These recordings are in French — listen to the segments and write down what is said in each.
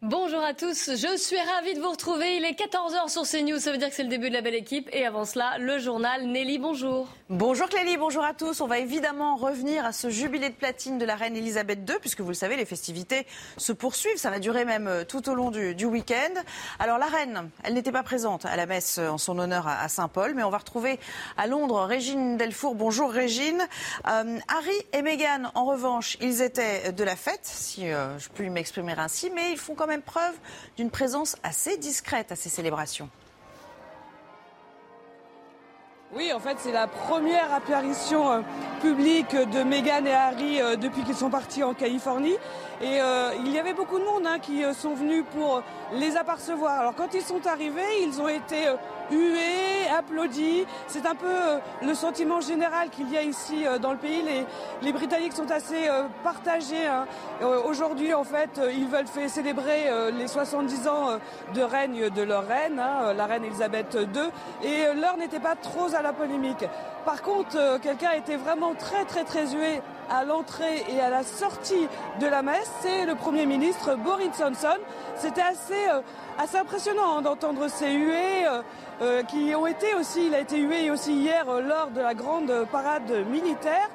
Bonjour à tous, je suis ravie de vous retrouver. Il est 14h sur CNews, ça veut dire que c'est le début de la belle équipe. Et avant cela, le journal. Nelly, bonjour. Bonjour Clélie, bonjour à tous. On va évidemment revenir à ce jubilé de platine de la reine Elisabeth II, puisque vous le savez, les festivités se poursuivent. Ça va durer même euh, tout au long du, week-end. Alors la reine, elle n'était pas présente à la messe en son honneur à, Saint-Paul, mais on va retrouver à Londres Régine Delfour. Bonjour Régine. Euh, Harry et Meghan, en revanche, ils étaient de la fête, si euh, je puis m'exprimer ainsi, mais ils font quand même preuve d'une présence assez discrète à ces célébrations. Oui, en fait, c'est la première apparition euh, publique de Meghan et Harry euh, depuis qu'ils sont partis en Californie. Et euh, il y avait beaucoup de monde hein, qui sont venus pour les apercevoir. Alors quand ils sont arrivés, ils ont été hué, applaudi. C'est un peu euh, le sentiment général qu'il y a ici euh, dans le pays. Les, les Britanniques sont assez euh, partagés. Hein. Aujourd'hui, en fait, ils veulent faire célébrer les 70 ans de règne de leur reine, hein, la reine Elisabeth II, et l'heure n'était pas trop à la polémique. Par contre, quelqu'un était vraiment très très très hué à l'entrée et à la sortie de la messe, c'est le Premier ministre Boris Johnson. C'était assez, assez impressionnant hein, d'entendre ces huées. Euh, qui ont été aussi, il a été hué aussi hier euh, lors de la grande parade militaire.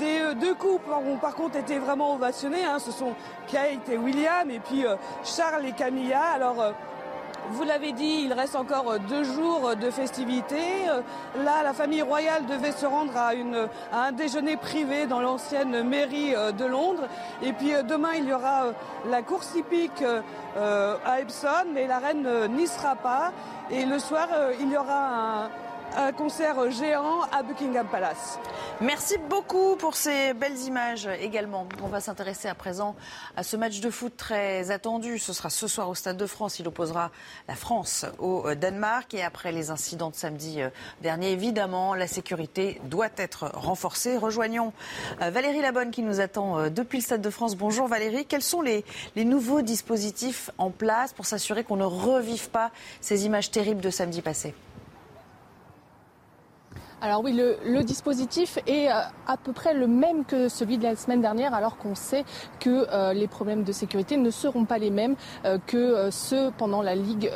Des euh, deux couples ont par contre été vraiment ovationnés. Hein. Ce sont Kate et William et puis Charles et Camilla. Alors vous l'avez dit, il reste encore deux jours de festivités. Là, la famille royale devait se rendre à, une, à un déjeuner privé dans l'ancienne mairie de Londres. Et puis demain, il y aura la course hippique à Epsom, mais la reine n'y sera pas. Et le soir, euh, il y aura un, concert géant à Buckingham Palace. Merci beaucoup pour ces belles images également. On va s'intéresser à présent à ce match de foot très attendu. Ce sera ce soir au Stade de France. Il opposera la France au euh, Danemark. Et après les incidents de samedi euh, dernier, évidemment, la sécurité doit être renforcée. Rejoignons Valérie Labonne qui nous attend depuis le Stade de France. Bonjour Valérie. Quels sont les, les nouveaux dispositifs en place pour s'assurer qu'on ne revive pas ces images terribles de samedi passé? Alors oui, le, dispositif est euh, à peu près le même que celui de la semaine dernière, alors qu'on sait que euh, les problèmes de sécurité ne seront pas les mêmes euh, que ceux pendant la Ligue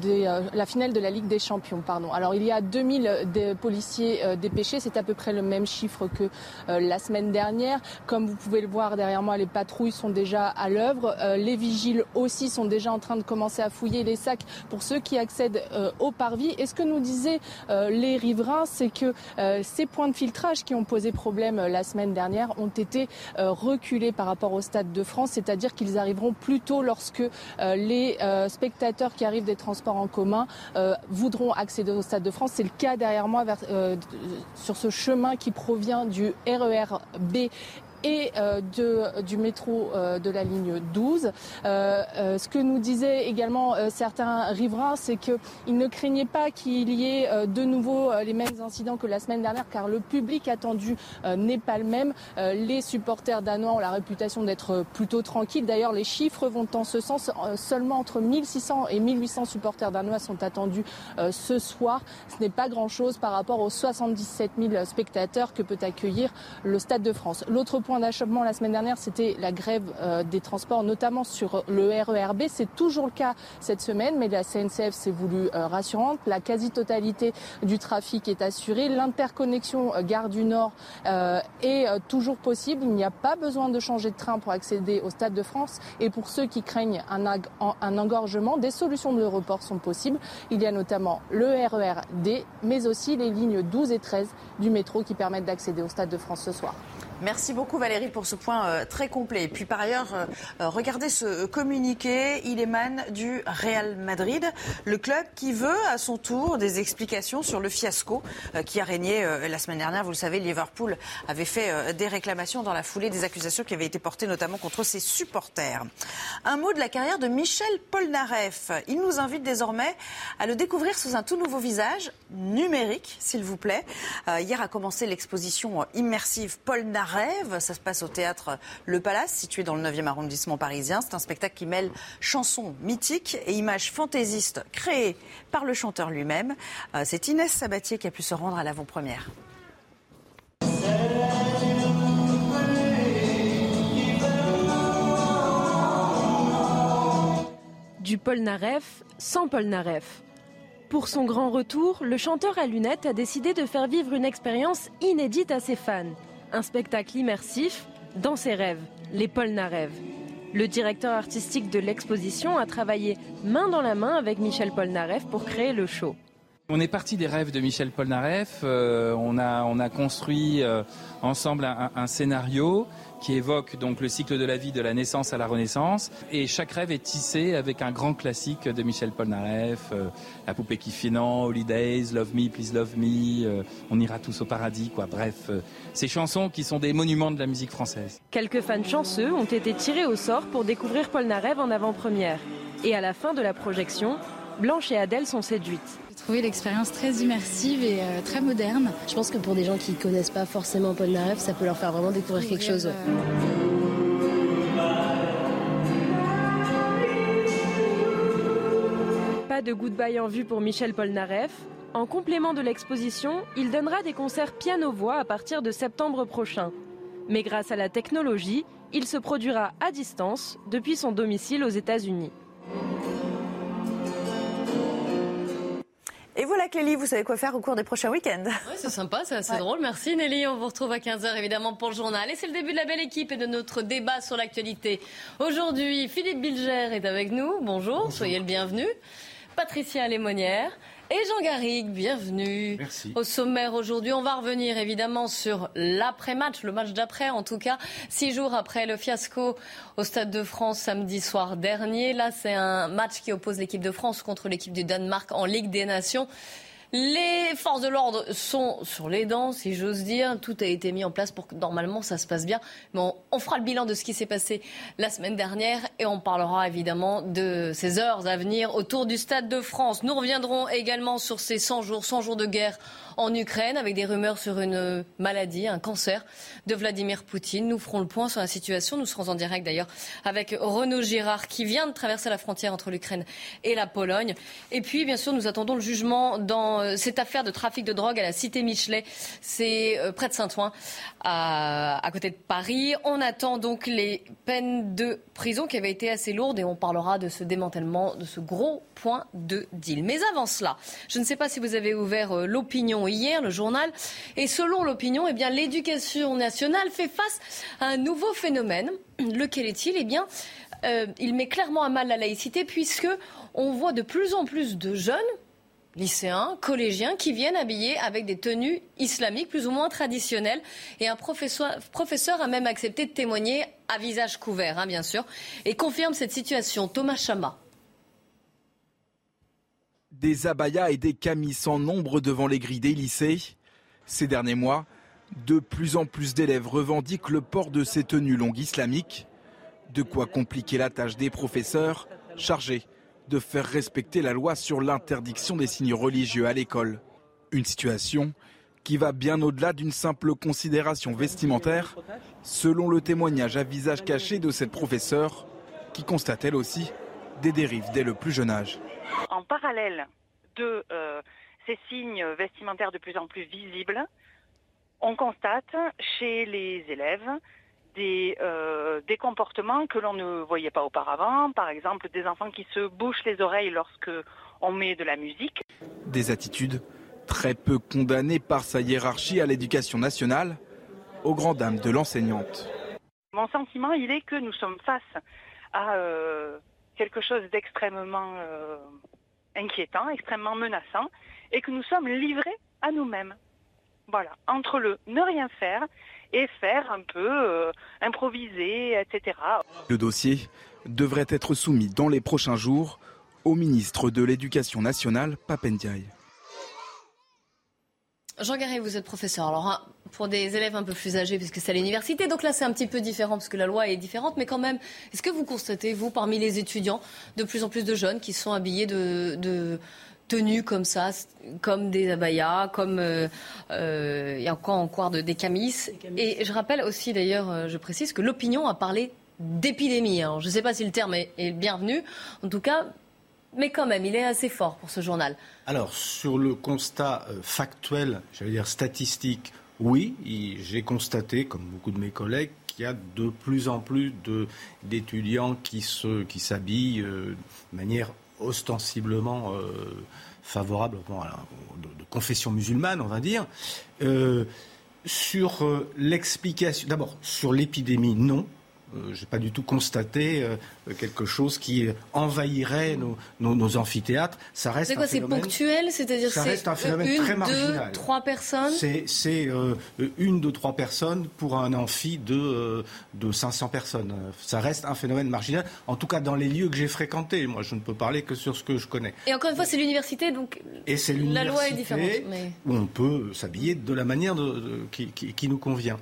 des, la finale de la Ligue des Champions. Pardon. Alors il y a 2000 policiers dépêchés, c'est à peu près le même chiffre que la semaine dernière. Comme vous pouvez le voir derrière moi, les patrouilles sont déjà à l'œuvre. les vigiles aussi sont déjà en train de commencer à fouiller les sacs pour ceux qui accèdent au parvis. Et ce que nous disaient les riverains, c'est que euh, ces points de filtrage qui ont posé problème euh, la semaine dernière ont été euh, reculés par rapport au Stade de France, c'est-à-dire qu'ils arriveront plus tôt lorsque les spectateurs qui arrivent des transports en commun voudront accéder au Stade de France. C'est le cas derrière moi sur ce chemin qui provient du RER B et euh, du métro euh, de la ligne 12. Euh, ce que nous disaient également certains riverains, c'est qu'ils ne craignaient pas qu'il y ait de nouveau les mêmes incidents que la semaine dernière, car le public attendu n'est pas le même. les supporters danois ont la réputation d'être plutôt tranquilles. D'ailleurs, les chiffres vont en ce sens. Seulement entre 1600 et 1800 supporters danois sont attendus ce soir. Ce n'est pas grand-chose par rapport aux 77 000 spectateurs que peut accueillir le Stade de France. L'autre point d'achoppement la semaine dernière, c'était la grève euh, des transports, notamment sur le RERB. C'est toujours le cas cette semaine, mais la CNCF s'est voulu euh, rassurante. La quasi-totalité du trafic est assurée. L'interconnexion euh, Gare du Nord est toujours possible. Il n'y a pas besoin de changer de train pour accéder au Stade de France. Et pour ceux qui craignent un engorgement, des solutions de report sont possibles. Il y a notamment le RERD, mais aussi les lignes 12 et 13 du métro qui permettent d'accéder au Stade de France ce soir. Merci beaucoup Valérie pour ce point euh, très complet. Et puis par ailleurs, euh, euh, regardez ce communiqué, il émane du Real Madrid, le club qui veut à son tour des explications sur le fiasco qui a régné la semaine dernière. Vous le savez, Liverpool avait fait des réclamations dans la foulée des accusations qui avaient été portées notamment contre ses supporters. Un mot de la carrière de Michel Polnareff. Il nous invite désormais à le découvrir sous un tout nouveau visage, numérique s'il vous plaît. Hier a commencé l'exposition immersive Polnareff rêve. Ça se passe au théâtre Le Palace, situé dans le 9e arrondissement parisien. C'est un spectacle qui mêle chansons mythiques et images fantaisistes créées par le chanteur lui-même. Euh, c'est Inès Sabatier qui a pu se rendre à l'avant-première. Du Polnareff sans Polnareff. Pour son grand retour, le chanteur à lunettes a décidé de faire vivre une expérience inédite à ses fans. Un spectacle immersif dans ses rêves, les Polnareff. Le directeur artistique de l'exposition a travaillé main dans la main avec Michel Polnareff pour créer le show. On est parti des rêves de Michel Polnareff. Euh, on, a, on a construit euh, ensemble un, scénario qui évoque donc le cycle de la vie de la naissance à la renaissance. Et chaque rêve est tissé avec un grand classique de Michel Polnareff, euh, La poupée qui non, Holidays, Love Me, Please Love Me, On ira tous au paradis, quoi. Bref, ces chansons qui sont des monuments de la musique française. Quelques fans chanceux ont été tirés au sort pour découvrir Polnareff en avant-première. Et à la fin de la projection, Blanche et Adèle sont séduites. J'ai trouvé l'expérience très immersive et euh, très moderne. Je pense que pour des gens qui ne connaissent pas forcément Paul Narev, ça peut leur faire vraiment découvrir quelque chose. Pas de goodbye en vue pour Michel Polnareff. En complément de l'exposition, il donnera des concerts piano-voix à partir de septembre prochain. Mais grâce à la technologie, il se produira à distance depuis son domicile aux États-Unis. Et voilà Clélie, vous savez quoi faire au cours des prochains week-ends. Oui, c'est sympa, c'est assez drôle. Merci Nelly. On vous retrouve à 15h évidemment pour le journal. Et c'est le début de la belle équipe et de notre débat sur l'actualité. Aujourd'hui, Philippe Bilger est avec nous. Bonjour, soyez le bienvenu. Patricia Lémonière. Et Jean Garrigue, bienvenue. Merci. Au sommaire aujourd'hui, on va revenir évidemment sur l'après-match, le match d'après en tout cas, six jours après le fiasco au Stade de France samedi soir dernier. Là, c'est un match qui oppose l'équipe de France contre l'équipe du Danemark en Ligue des Nations. Les forces de l'ordre sont sur les dents, si j'ose dire. Tout a été mis en place pour que normalement ça se passe bien. Mais on, fera le bilan de ce qui s'est passé la semaine dernière et on parlera évidemment de ces heures à venir autour du Stade de France. Nous reviendrons également sur ces 100 jours, 100 jours de guerre en Ukraine avec des rumeurs sur une maladie, un cancer de Vladimir Poutine. Nous ferons le point sur la situation. Nous serons en direct d'ailleurs avec Renaud Girard qui vient de traverser la frontière entre l'Ukraine et la Pologne. Et puis, bien sûr, nous attendons le jugement dans euh, cette affaire de trafic de drogue à la cité Michelet. C'est euh, près de Saint-Ouen, à, côté de Paris. On attend donc les peines de prison qui avaient été assez lourdes et on parlera de ce démantèlement, de ce gros point de deal. Mais avant cela, je ne sais pas si vous avez ouvert euh, l'opinion hier, le journal, et selon l'opinion, eh l'éducation nationale fait face à un nouveau phénomène. Lequel est-il? Eh bien, il met clairement à mal la laïcité puisque on voit de plus en plus de jeunes lycéens, collégiens, qui viennent habillés avec des tenues islamiques plus ou moins traditionnelles. Et un professeur, a même accepté de témoigner à visage couvert, hein, bien sûr, et confirme cette situation. Thomas Chama. Des abayas et des camis sans nombre devant les grilles des lycées. Ces derniers mois, de plus en plus d'élèves revendiquent le port de ces tenues longues islamiques. De quoi compliquer la tâche des professeurs chargés de faire respecter la loi sur l'interdiction des signes religieux à l'école. Une situation qui va bien au-delà d'une simple considération vestimentaire, selon le témoignage à visage caché de cette professeure, qui constate elle aussi des dérives dès le plus jeune âge. En parallèle de euh, ces signes vestimentaires de plus en plus visibles, on constate chez les élèves des, euh, des comportements que l'on ne voyait pas auparavant, par exemple des enfants qui se bouchent les oreilles lorsque on met de la musique. Des attitudes très peu condamnées par sa hiérarchie à l'éducation nationale, aux grandes dames de l'enseignante. Mon sentiment, il est que nous sommes face à euh, quelque chose d'extrêmement euh, inquiétant, extrêmement menaçant, et que nous sommes livrés à nous-mêmes. Voilà, entre le ne rien faire et faire un peu euh, improviser, etc. Le dossier devrait être soumis dans les prochains jours au ministre de l'Éducation nationale, Papendiaï. Jean Garret, vous êtes professeur. Alors, hein, pour des élèves un peu plus âgés, puisque c'est à l'université, donc là c'est un petit peu différent, parce que la loi est différente, mais quand même, est-ce que vous constatez, vous, parmi les étudiants, de plus en plus de jeunes qui sont habillés de, tenues comme ça, comme des abayas, comme euh, euh, il y a encore encore de, des camis. Et je rappelle aussi d'ailleurs, euh, je précise que l'opinion a parlé d'épidémie. je ne sais pas si le terme est, est, bienvenu. En tout cas, mais quand même, il est assez fort pour ce journal. Alors, sur le constat factuel, j'allais dire statistique, oui, j'ai constaté, comme beaucoup de mes collègues, qu'il y a de plus en plus d'étudiants qui s'habillent qui de manière ostensiblement favorable de, de, confession musulmane, on va dire. sur l'explication, d'abord sur l'épidémie, non. Euh, je n'ai pas du tout constaté euh, quelque chose qui envahirait nos, amphithéâtres. Ça reste c'est quoi, c'est ponctuel C'est-à-dire ça reste un phénomène une, très marginal. Deux, trois personnes C'est euh, une, deux, trois personnes pour un amphi de, de 500 personnes. Ça reste un phénomène marginal, en tout cas dans les lieux que j'ai fréquentés. Moi, je ne peux parler que sur ce que je connais. Et encore une fois, c'est l'université, donc Et c'est la loi est différente. Où on peut s'habiller de la manière qui, qui nous convient.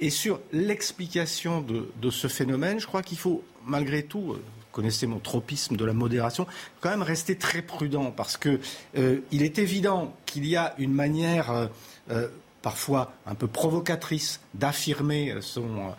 Et sur l'explication de, ce phénomène, je crois qu'il faut, malgré tout, euh, vous connaissez mon tropisme de la modération, quand même rester très prudent parce qu'il euh, est évident qu'il y a une manière euh, parfois un peu provocatrice d'affirmer son,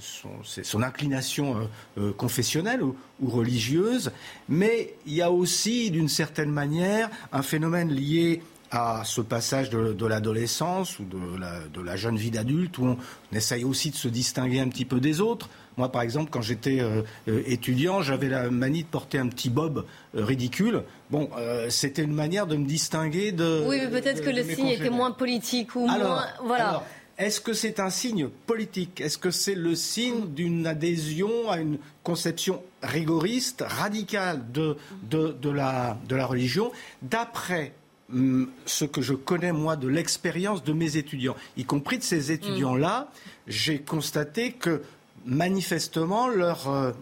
son, inclination confessionnelle ou, religieuse, mais il y a aussi d'une certaine manière un phénomène lié à ce passage de, l'adolescence ou de la, jeune vie d'adulte où on, essaye aussi de se distinguer un petit peu des autres. Moi, par exemple, quand j'étais euh, euh, étudiant, j'avais la manie de porter un petit bob euh, ridicule. Bon, c'était une manière de me distinguer de. Oui, mais peut-être que le signe était moins politique ou moins. Voilà. est-ce que c'est un signe politique? Est-ce que c'est le signe d'une adhésion à une conception rigoriste, radicale de, de, la, de la religion? D'après ce que je connais, moi, de l'expérience de mes étudiants, y compris de ces étudiants-là, j'ai constaté que manifestement, leur, euh,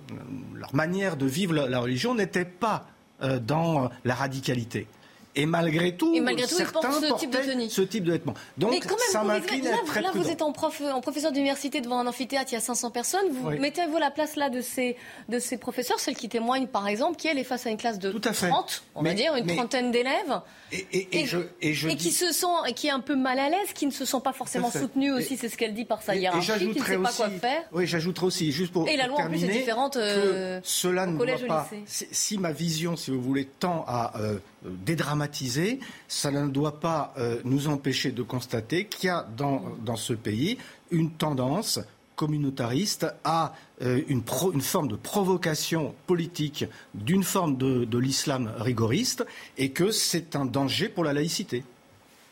leur, manière de vivre la, religion n'était pas euh, dans la radicalité. Et malgré tout, certains ce type de tenue. ce type de vêtements. Donc, Mais quand même, ça m'incline à très Là, vous êtes en, prof, en professeur d'université devant un amphithéâtre, il y a 500 personnes. Vous mettez-vous la place là de ces, de ces professeurs, celles qui témoignent, par exemple, qui, elle, est face à une classe de 30, on va dire, une trentaine d'élèves. Et, je, et, je qui se et qui est un peu mal à l'aise, qui ne se sont pas forcément soutenus aussi, c'est ce qu'elle dit par sa hiérarchie, qui ne sait pas quoi faire. Oui, j'ajouterai aussi, juste pour Et la loi, en plus, est différente euh, cela ne collège pas, si, ma vision, si vous voulez, tend à euh, dédramatiser, ça ne doit pas euh, nous empêcher de constater qu'il y a dans, ce pays une tendance communautariste à euh, une, forme de provocation politique d'une forme de, l'islam rigoriste et que c'est un danger pour la laïcité.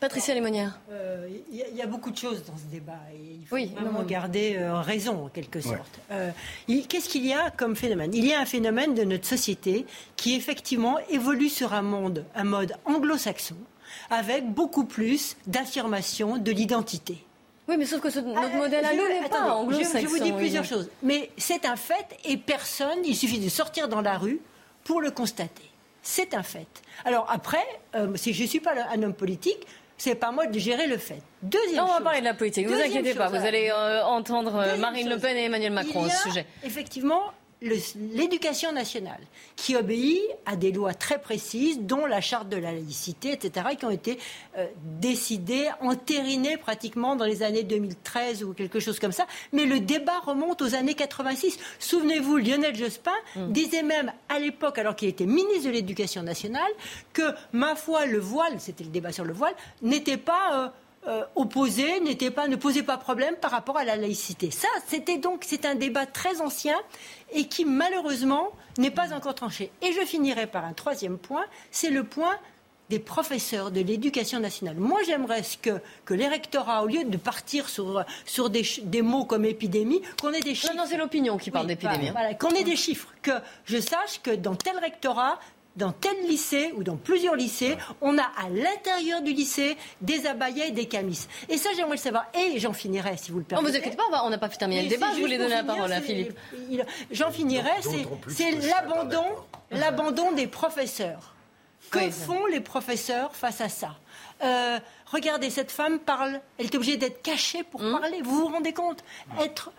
Patricia Lémonière. Euh, il y, a beaucoup de choses dans ce débat et il faut vraiment garder euh, raison en quelque sorte. Qu'est-ce qu'il y a comme phénomène? Il y a un phénomène de notre société qui effectivement évolue sur un monde, un mode anglo-saxon, avec beaucoup plus d'affirmation de l'identité. Oui, mais sauf que notre ah, modèle à nous n'est pas anglo-saxon. Je, vous dis plusieurs choses. Mais c'est un fait et personne, il suffit de sortir dans la rue pour le constater. C'est un fait. Alors après, euh, si je ne suis pas un homme politique, c'est pas moi de gérer le fait. Deuxième non, on va parler de la politique. Ne vous inquiétez pas, vous allez euh, entendre euh, Marine Le Pen et Emmanuel Macron au sujet. Effectivement, l'éducation nationale, qui obéit à des lois très précises, dont la charte de la laïcité, etc., qui ont été euh, décidées, entérinées pratiquement dans les années 2013 ou quelque chose comme ça. Mais le débat remonte aux années 86. Souvenez-vous, Lionel Jospin mm. disait même à l'époque, alors qu'il était ministre de l'Éducation nationale, que, ma foi, le voile, c'était le débat sur le voile, n'était pas... Euh, euh, opposé n'était pas, ne posait pas problème par rapport à la laïcité. Ça, c'était donc c'est un débat très ancien et qui malheureusement n'est pas encore tranché. Et je finirai par un troisième point, c'est le point des professeurs de l'éducation nationale. Moi, j'aimerais que, que les rectorats, au lieu de partir sur, sur des, des mots comme épidémie, qu'on ait des chiffres. Non, non, c'est l'opinion qui parle d'épidémie. Hein. qu'on ait des chiffres, que je sache que dans tel rectorat, dans tel lycée ou dans plusieurs lycées, on a à l'intérieur du lycée des abayas et des camis. Et ça, j'aimerais le savoir. Et j'en finirai, si vous le permettez. Non, vous inquiétez pas, on n'a pas terminé le débat. Je voulais donner la parole à Philippe. J'en finirai. C'est l'abandon, l'abandon des professeurs. Que font les professeurs face à ça? Euh, Regardez, cette femme parle. Elle est obligée d'être cachée pour hum. parler. Vous vous rendez compte? Être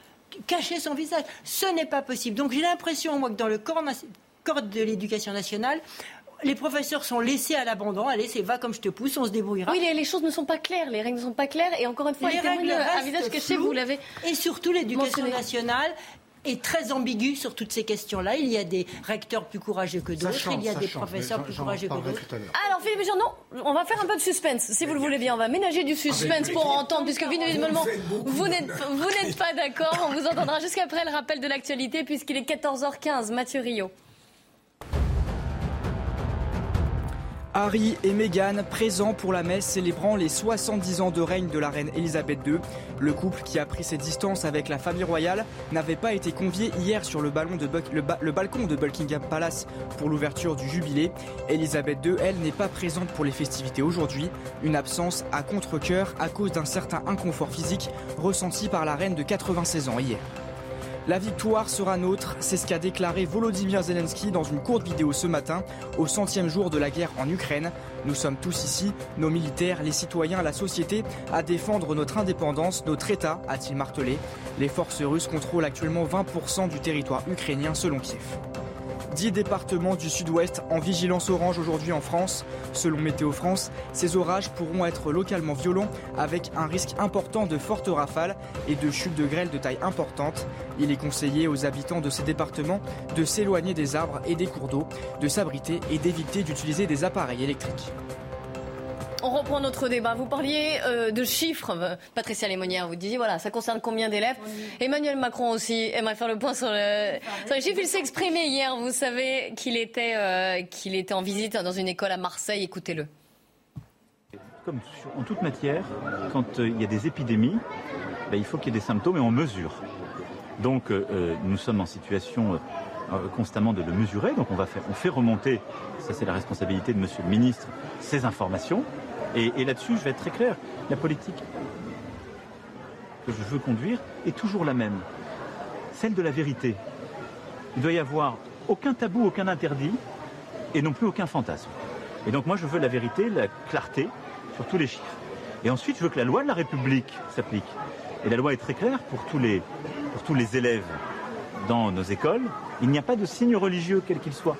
cacher son visage. Ce n'est pas possible. Donc j'ai l'impression, moi, que dans le corps, corps de l'éducation nationale, les professeurs sont laissés à l'abandon. Allez, c'est va comme je te pousse, on se débrouillera. Oui, les, choses ne sont pas claires, les règles ne sont pas claires. Et encore une fois, les, règles restent vous l'avez. Et surtout, l'éducation nationale est très ambigu sur toutes ces questions-là. Il y a des recteurs plus courageux que d'autres, il y a des change, professeurs plus courageux que d'autres. à. Alors Philippe Jean, non, on va faire un peu de suspense, si vous le voulez bien. On va ménager du suspense pour entendre, puisque visiblement vous n'êtes vous n'êtes pas d'accord. On vous entendra jusqu'après le rappel de l'actualité, puisqu'il est 14h15. Mathieu Rio. Harry et Meghan présents pour la messe célébrant les 70 ans de règne de la reine Elisabeth II. Le couple qui a pris ses distances avec la famille royale n'avait pas été convié hier sur le, balcon de Buckingham Palace pour l'ouverture du jubilé. Elisabeth II, elle, n'est pas présente pour les festivités aujourd'hui. Une absence à contre-coeur à cause d'un certain inconfort physique ressenti par la reine de 96 ans hier. La victoire sera nôtre, c'est ce qu'a déclaré Volodymyr Zelensky dans une courte vidéo ce matin, au centième jour de la guerre en Ukraine. Nous sommes tous ici, nos militaires, les citoyens, la société, à défendre notre indépendance, notre État, a-t-il martelé. Les forces russes contrôlent actuellement 20% du territoire ukrainien selon Kiev. 10 départements du sud-ouest en vigilance orange aujourd'hui en France. Selon Météo France, ces orages pourront être localement violents avec un risque important de fortes rafales et de chutes de grêle de taille importante. Il est conseillé aux habitants de ces départements de s'éloigner des arbres et des cours d'eau, de s'abriter et d'éviter d'utiliser des appareils électriques. On reprend notre débat. Vous parliez euh, de chiffres, Patricia Lémonière. Vous disiez, voilà, ça concerne combien d'élèves Emmanuel Macron aussi aimerait faire le point sur, le, sur les chiffres. Il s'est exprimé hier. Vous savez qu'il était, euh, qu'il était en visite dans une école à Marseille. Écoutez-le. Comme sur- en toute matière, quand euh, il y a des épidémies, ben, il faut qu'il y ait des symptômes et on mesure. Donc euh, nous sommes en situation euh, constamment de le mesurer. Donc on va faire, on fait remonter, ça c'est la responsabilité de Monsieur le Ministre, ces informations. Et, là-dessus, je vais être très clair. La politique que je veux conduire est toujours la même, celle de la vérité. Il doit y avoir aucun tabou, aucun interdit, et non plus aucun fantasme. Et donc moi, je veux la vérité, la clarté sur tous les chiffres. Et ensuite, je veux que la loi de la République s'applique. Et la loi est très claire pour tous les élèves dans nos écoles. Il n'y a pas de signe religieux, quel qu'il soit.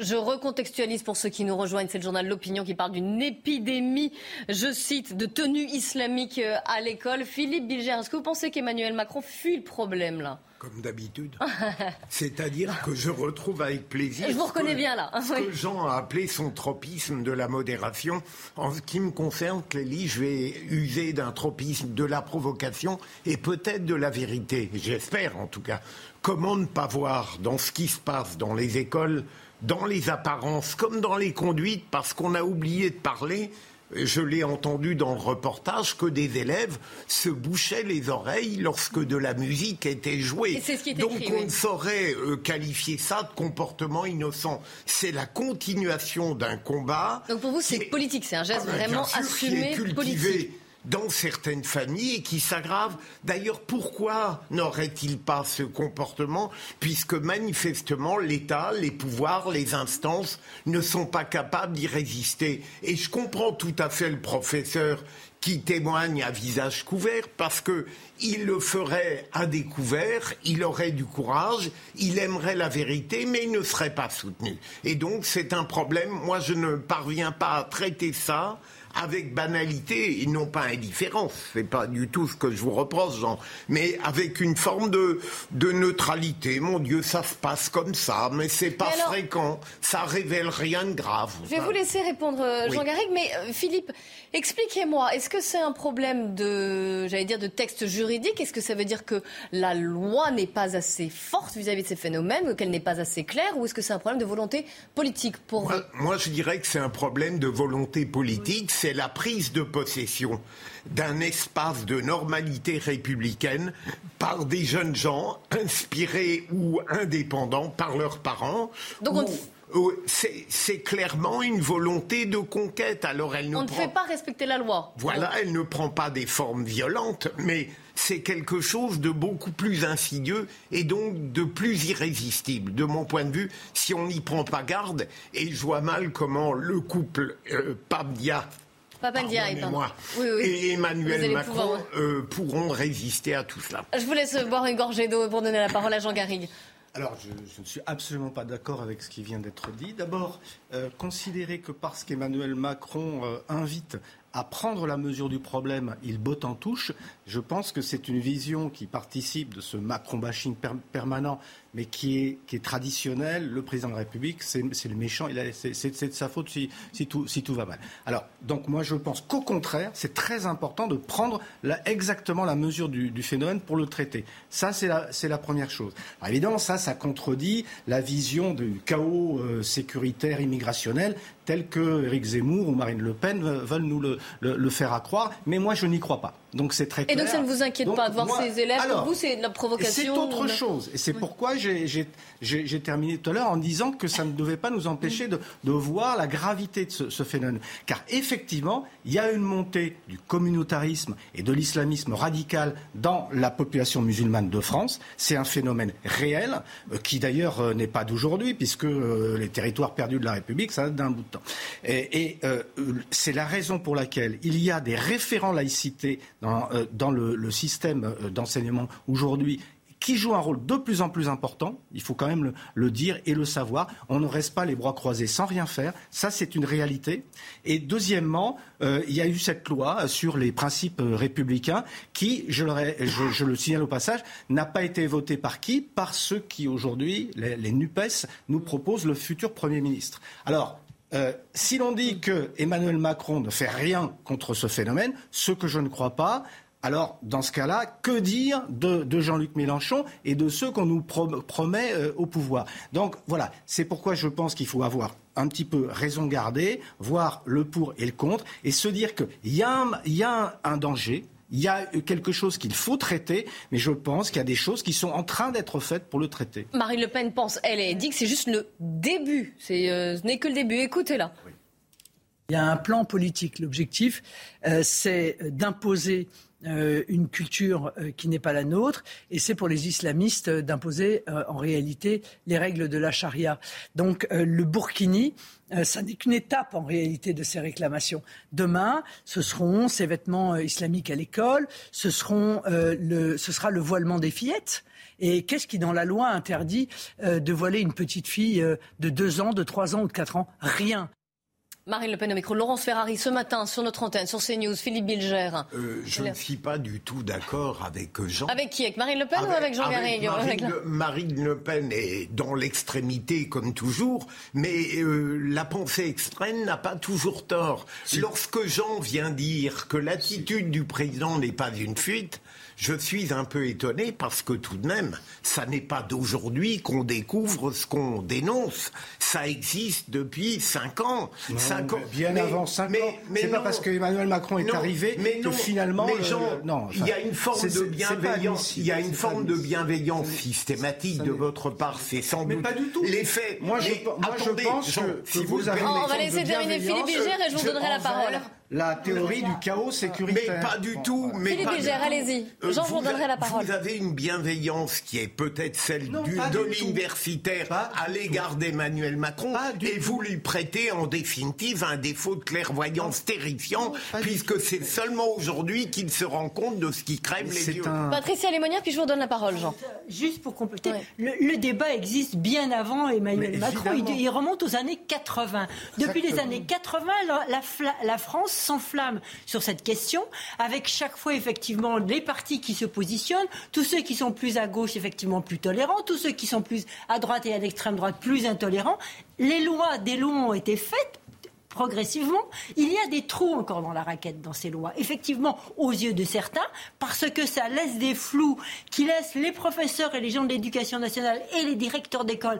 Je recontextualise pour ceux qui nous rejoignent. C'est le journal L'Opinion qui parle d'une épidémie, je cite, de tenue islamique euh, à l'école. Philippe Bilger, est-ce que vous pensez qu'Emmanuel Macron fuit le problème là? Comme d'habitude. C'est-à-dire que je retrouve avec plaisir. Je vous ce que- reconnais bien, là. Ce Oui. que Jean a appelé son tropisme de la modération. En ce qui me concerne, Clélie, je vais user d'un tropisme de la provocation et peut-être de la vérité. J'espère en tout cas. Comment ne pas voir dans ce qui se passe dans les écoles, dans les apparences, comme dans les conduites, parce qu'on a oublié de parler je l'ai entendu dans le reportage que des élèves se bouchaient les oreilles lorsque de la musique était jouée. Et c'est ce qui est Donc écrit, on oui. ne saurait euh, qualifier ça de comportement innocent. C'est la continuation d'un combat. Donc pour vous, c'est politique, c'est un geste Ah ben, vraiment assumé cultivé politique. Dans certaines familles et qui s'aggrave. D'ailleurs, pourquoi n'aurait-il pas ce comportement Puisque manifestement, l'État, les pouvoirs, les instances ne sont pas capables d'y résister? Et je comprends tout à fait le professeur qui témoigne à visage couvert parce que il le ferait à découvert, il aurait du courage, il aimerait la vérité, mais il ne serait pas soutenu. Et donc c'est un problème. Moi, je ne parviens pas à traiter ça avec banalité et non pas indifférence. C'est pas du tout ce que je vous reproche, Jean, mais avec une forme de, de neutralité. Mon Dieu, ça se passe comme ça, mais c'est pas Mais alors- fréquent. Ça révèle rien de grave. Je vais vous laisser répondre, euh, Jean Oui. Garrigue, mais euh, Philippe, expliquez-moi, est-ce que c'est un problème de, j'allais dire, de texte juridique? Est-ce que ça veut dire que la loi n'est pas assez forte vis-à-vis de ces phénomènes, qu'elle n'est pas assez claire, ou est-ce que c'est un problème de volonté politique pour vous? Moi, moi, je dirais que c'est un problème de volonté politique. C'est la prise de possession d'un espace de normalité républicaine par des jeunes gens inspirés ou indépendants par leurs parents. Donc on c'est clairement une volonté de conquête. Alors elle ne On ne fait pas respecter la loi. voilà, elle ne prend pas des formes violentes, mais c'est quelque chose de beaucoup plus insidieux et donc de plus irrésistible, de mon point de vue, si on n'y prend pas garde. Et je vois mal comment le couple euh, pardon. Pardonnez-moi, Oui, oui. et Emmanuel Macron pouvoir- euh, pourront résister à tout cela. Je vous laisse boire une gorgée d'eau pour donner la parole à Jean Garrigue. Alors, je, je ne suis absolument pas d'accord avec ce qui vient d'être dit. D'abord, euh, considérer que parce qu'Emmanuel Macron euh, invite à prendre la mesure du problème, il botte en touche. Je pense que c'est une vision qui participe de ce Macron-bashing permanent, mais qui est, qui est traditionnel. Le président de la République, c'est le méchant, c'est de sa faute si, si, tout, si, tout, va mal. Alors, donc moi je pense qu'au contraire, c'est très important de prendre la, exactement la mesure du, du, phénomène pour le traiter. Ça, c'est la, la, première chose. Alors, évidemment, ça, ça contredit la vision du chaos euh, sécuritaire immigrationnel tel que Éric Zemmour ou Marine Le Pen veulent nous le, le, faire accroire. Mais moi, je n'y crois pas. Donc c'est très clair. Et donc ça ne vous inquiète pas de voir ces élèves Pour vous, c'est de la provocation C'est autre chose. Et c'est pourquoi j'ai terminé tout à l'heure en disant que ça ne devait pas nous empêcher de, voir la gravité de ce, phénomène. Car effectivement, il y a une montée du communautarisme et de l'islamisme radical dans la population musulmane de France. C'est un phénomène réel, euh, qui d'ailleurs euh, n'est pas d'aujourd'hui, puisque euh, les territoires perdus de la République, ça date d'un bout de temps. Et, c'est la raison pour laquelle il y a des référents laïcité dans, le, système d'enseignement aujourd'hui qui joue un rôle de plus en plus important, il faut quand même le, dire et le savoir. On ne reste pas les bras croisés sans rien faire. Ça, c'est une réalité. Et deuxièmement, euh, il y a eu cette loi sur les principes euh, républicains qui, je le, signale au passage, n'a pas été votée par qui? Par ceux qui, aujourd'hui, les, les NUPES, nous proposent le futur Premier ministre. Alors, euh, si l'on dit que Emmanuel Macron ne fait rien contre ce phénomène, ce que je ne crois pas, alors, dans ce cas-là, que dire de, Jean-Luc Mélenchon et de ceux qu'on nous promet euh, au pouvoir? Donc, voilà, c'est pourquoi je pense qu'il faut avoir un petit peu raison garder, voir le pour et le contre, et se dire qu'il y a un danger, il y a quelque chose qu'il faut traiter, mais je pense qu'il y a des choses qui sont en train d'être faites pour le traiter. Marine Le Pen pense, elle, elle dit que c'est juste le début. Euh, ce n'est que le début. Écoutez-la. Il y a un plan politique. L'objectif, euh, c'est d'imposer euh, une culture qui n'est pas la nôtre, et c'est pour les islamistes d'imposer en réalité les règles de la charia. Donc le Burkini, euh, ça n'est qu'une étape en réalité de ces réclamations. Demain, ce seront ces vêtements euh, islamiques à l'école, euh, ce sera le voilement des fillettes. Et qu'est-ce qui, dans la loi, interdit de voiler une petite fille de 2 ans, de 3 ans ou de 4 ans? Rien. Marine Le Pen au micro. Laurence Ferrari, ce matin, sur notre antenne, sur CNews, Philippe Bilger. Euh, je ne suis pas du tout d'accord avec Jean. Avec qui? Avec Marine Le Pen ou avec Jean Garrigue? Marine, le, Pen est dans l'extrémité, comme toujours, mais euh, la pensée extrême n'a pas toujours tort. Lorsque Jean vient dire que l'attitude du président n'est pas une fuite, je suis un peu étonné parce que tout de même, ça n'est pas d'aujourd'hui qu'on découvre ce qu'on dénonce. Ça existe depuis cinq ans. cinq ans. Bien avant cinq ans. Mais c'est pas parce que Emmanuel Macron est arrivé mais que finalement. Mais euh, non, il y a une forme de bienveillance. Il y a une forme de bienveillance systématique de votre part. C'est sans mais doute pas du tout. l'effet. Moi, je, moi, je pense que, si vous avez. on va laisser terminer Philippe Bilger et je vous donnerai la parole la théorie du chaos sécuritaire. Mais pas du tout. Mais Philippe allez-y. Euh, Jean, vous, donnerai la parole. Vous avez une bienveillance qui est peut-être celle du, de l'universitaire à l'égard d'Emmanuel Macron, et vous lui prêtez en définitive un défaut de clairvoyance terrifiant, puisque c'est seulement aujourd'hui qu'il se rend compte de ce qui crève les yeux. Patricia Lémonière, puis je vous donne la parole, Jean. Juste pour compléter, le, débat existe bien avant Emmanuel Macron. Il, remonte aux années 80. Depuis les années 80, la, la France s'enflamme sur cette question, avec chaque fois effectivement les partis qui se positionnent, tous ceux qui sont plus à gauche effectivement plus tolérants, tous ceux qui sont plus à droite et à l'extrême droite plus intolérants. Les lois, des lois ont été faites progressivement. Il y a des trous encore dans la raquette dans ces lois, effectivement, aux yeux de certains, parce que ça laisse des flous qui laissent les professeurs et les gens de l'éducation nationale et les directeurs d'école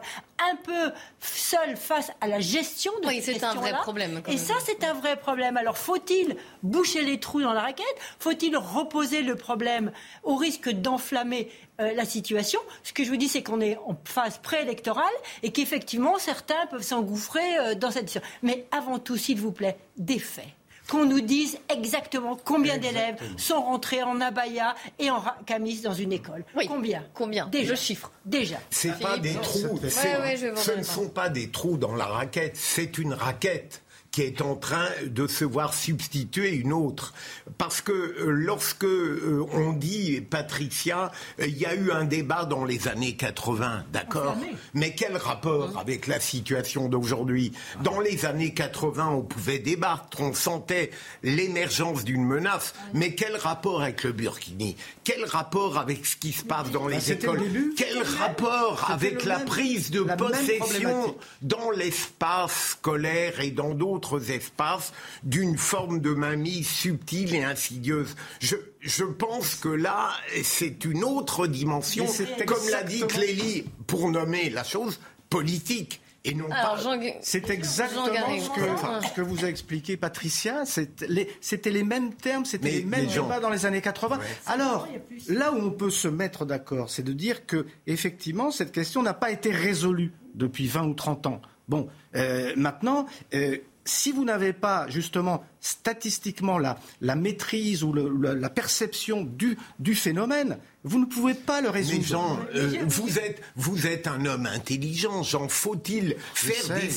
un peu seuls face à la gestion de oui, c'est un vrai problème. Et ça, c'est un vrai problème. Alors, faut-il boucher les trous dans la raquette? Faut-il reposer le problème au risque d'enflammer euh, la situation? Ce que je vous dis, c'est qu'on est en phase préélectorale et qu'effectivement, certains peuvent s'engouffrer euh, dans cette situation. Mais avant tout, s'il vous plaît, des faits qu'on nous dise exactement combien d'élèves sont rentrés en abaya et en camis dans une école. Combien Combien? Déjà. Le chiffre. Déjà. C'est pas des trous. ce ne sont pas des trous dans la raquette. C'est une raquette qui est en train de se voir substituer une autre. Parce que euh, lorsque euh, on dit, Patricia, euh, il y a eu un débat dans les années 80, d'accord Mais quel rapport avec la situation d'aujourd'hui? Dans les années 80, on pouvait débattre, on sentait l'émergence d'une menace, mais quel rapport avec le Burkini? Quel rapport avec ce qui se passe dans Bah, les écoles? Quel rapport avec la prise de possession dans l'espace scolaire et dans d'autres espaces d'une forme de mainmise subtile et insidieuse. Je, je pense que là, c'est une autre dimension, comme l'a dit Clélie, pour nommer la chose, politique. Et non Alors, pas... Jean- C'est exactement ce que, ce que vous a expliqué Patricia. Les- C'était les mêmes termes, c'était les mêmes débats dans les années 80. Alors, là où on peut se mettre d'accord, c'est de dire que effectivement cette question n'a pas été résolue depuis 20 ou 30 ans. Bon, euh, maintenant, euh, si vous n'avez pas justement statistiquement la, la maîtrise ou le- la, la perception du, du phénomène, vous ne pouvez pas le résoudre. Mais Jean, euh, vous êtes vous êtes un homme intelligent. Jean, faut-il faire des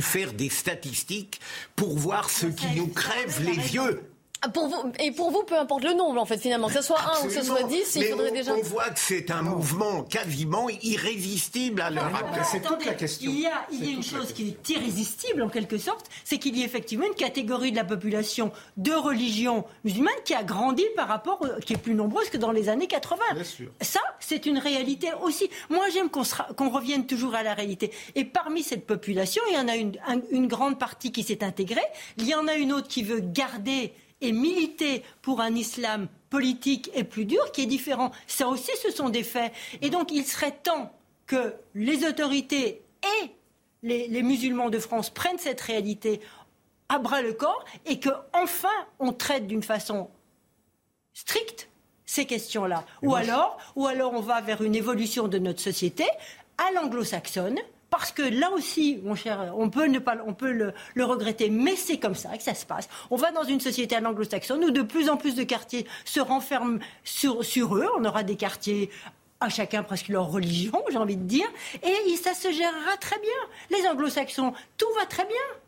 faire des statistiques pour voir ce qui nous crève les yeux Pour vous, et pour vous, peu importe le nombre, en fait, finalement, que ce soit un ou que ce soit. 10, il faudrait on, déjà. on voit que c'est un mouvement quasiment irrésistible à l'heure actuelle. c'est toute la question. Il y a, il y a une chose qui est irrésistible en quelque sorte, c'est qu'il y a effectivement une catégorie de la population de religion musulmane qui a grandi par rapport, au- qui est plus nombreuse que dans les années 80. Ça, c'est une réalité aussi. Moi, j'aime qu'on revienne toujours à la réalité. Et parmi cette population, il y en a une, un- une grande partie qui s'est intégrée. Il y en a une autre qui veut garder et militer pour un islam politique et plus dur, qui est différent. Ça aussi, ce sont des faits. Et donc, il serait temps que les autorités et les, les musulmans de France prennent cette réalité à bras le corps et que enfin on traite d'une façon stricte ces questions-là. Ou alors, ou alors on va vers une évolution de notre société à l'anglo-saxonne. Parce que là aussi, mon cher, on peut, ne pas, on peut le, regretter, mais c'est comme ça que ça se passe. On va dans une société à l'anglo-saxonne où de plus en plus de quartiers se renferment sur, sur eux. On aura des quartiers à chacun presque leur religion, j'ai envie de dire, et ça se gérera très bien. Les anglo-saxons, tout va très bien.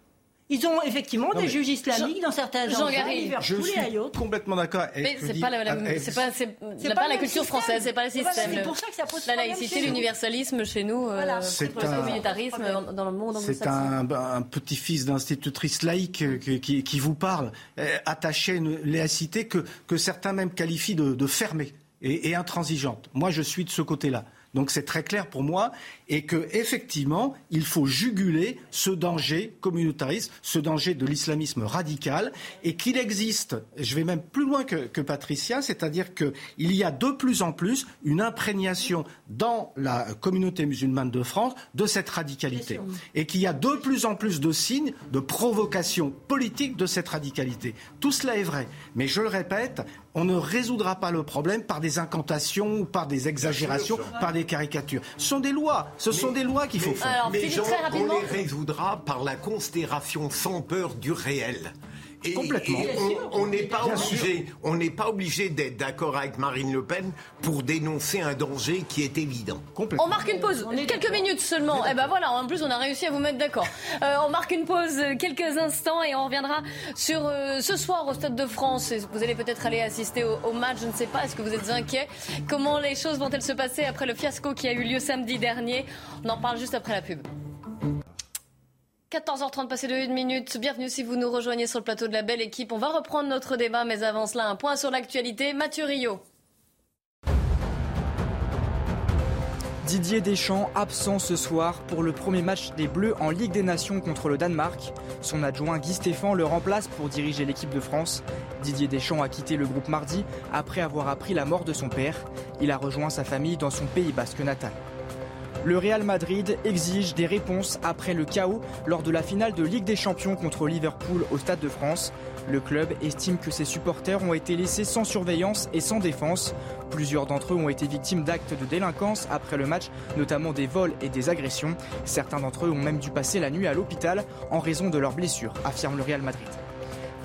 Ils ont effectivement Non, des juges islamiques dans certains Jean endroits. Je suis complètement d'accord. Mais c'est pas la, c'est pas, c'est- C'est pas pas la culture système. française, c'est pas le système. c'est pour ça que ça pose la laïcité, l'universalisme chez nous, euh, Voilà. C'est le un- communautarisme euh, dans le monde C'est un, un petit-fils d'institutrice laïque euh, qui, qui- qui vous parle, euh, attaché à une laïcité que, que certains même qualifient de, de fermée et, et intransigeante. Moi, je suis de ce côté-là. Donc c'est très clair pour moi. Et que effectivement, il faut juguler ce danger communautariste, ce danger de l'islamisme radical et qu'il existe, je vais même plus loin que, que Patricia, c'est-à-dire qu'il y a de plus en plus une imprégnation dans la communauté musulmane de France de cette radicalité. Et qu'il y a de plus en plus de signes de provocation politique de cette radicalité. Tout cela est vrai, mais je le répète, on ne résoudra pas le problème par des incantations ou par des exagérations, par des caricatures. Ce sont des lois, ce sont des lois qu'il faut faire. Alors, Mais Philippe, Jean, très rapidement. on les résoudra par la considération sans peur du réel. Et, Complètement. et on- n'est pas pas obligé d'être d'accord avec Marine Le Pen pour dénoncer un danger qui est évident. On marque une pause, quelques minutes seulement. Eh ben voilà, en plus on a réussi à vous mettre d'accord. Euh, on marque une pause euh, quelques instants et on reviendra sur euh, ce soir au Stade de France. Et Vous allez peut-être aller assister au, au match, je ne sais pas. Est-ce que vous êtes inquiet Comment les choses vont-elles se passer après le fiasco qui a eu lieu samedi dernier? On en parle juste après la pub. 14h30 passé de 1 minute. Bienvenue si vous nous rejoignez sur le plateau de la belle équipe. On va reprendre notre débat, mais avant cela, un point sur l'actualité. Mathieu Rio. Didier Deschamps absent ce soir pour le premier match des Bleus en Ligue des Nations contre le Danemark. Son adjoint Guy Stéphane le remplace pour diriger l'équipe de France. Didier Deschamps a quitté le groupe mardi après avoir appris la mort de son père. Il a rejoint sa famille dans son pays basque natal. Le Real Madrid exige des réponses après le chaos lors de la finale de Ligue des Champions contre Liverpool au Stade de France. Le club estime que ses supporters ont été laissés sans surveillance et sans défense. Plusieurs d'entre eux ont été victimes d'actes de délinquance après le match, notamment des vols et des agressions. Certains d'entre eux ont même dû passer la nuit à l'hôpital en raison de leurs blessures, affirme le Real Madrid.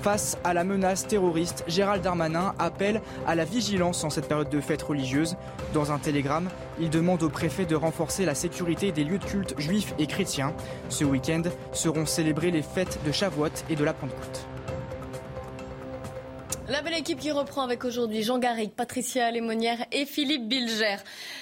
Face à la menace terroriste, Gérald Darmanin appelle à la vigilance en cette période de fête religieuse. Dans un télégramme, il demande au préfet de renforcer la sécurité des lieux de culte juifs et chrétiens. Ce week-end seront célébrées les fêtes de Shavuot et de la Pentecôte. La belle équipe qui reprend avec aujourd'hui Jean Garrigue, Patricia Lémonière et Philippe Bilger.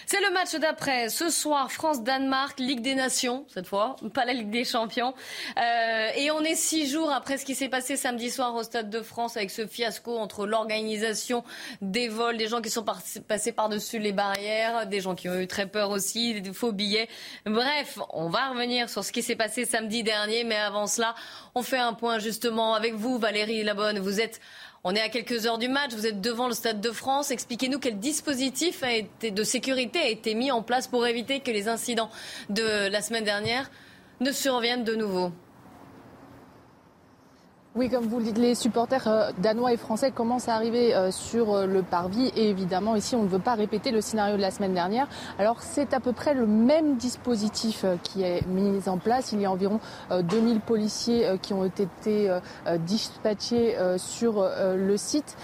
C'est le match d'après. Ce soir, France-Danemark, Ligue des Nations, cette fois, pas la Ligue des Champions. Euh, et on est six jours après ce qui s'est passé samedi soir au Stade de France avec ce fiasco entre l'organisation des vols, des gens qui sont passés par-dessus les barrières, des gens qui ont eu très peur aussi, des faux billets. Bref, on va revenir sur ce qui s'est passé samedi dernier, mais avant cela, on fait un point justement avec vous, Valérie Labonne. Vous êtes on est à quelques heures du match, vous êtes devant le Stade de France. Expliquez-nous quel dispositif de sécurité a été mis en place pour éviter que les incidents de la semaine dernière ne surviennent de nouveau. Oui, comme vous le dites, les supporters euh, danois et français commencent à arriver euh, sur euh, le parvis et évidemment ici on ne veut pas répéter le scénario de la semaine dernière. Alors c'est à peu près le même dispositif qui est mis en place. Il y a environ 2000 policiers qui ont été dispatchés sur le site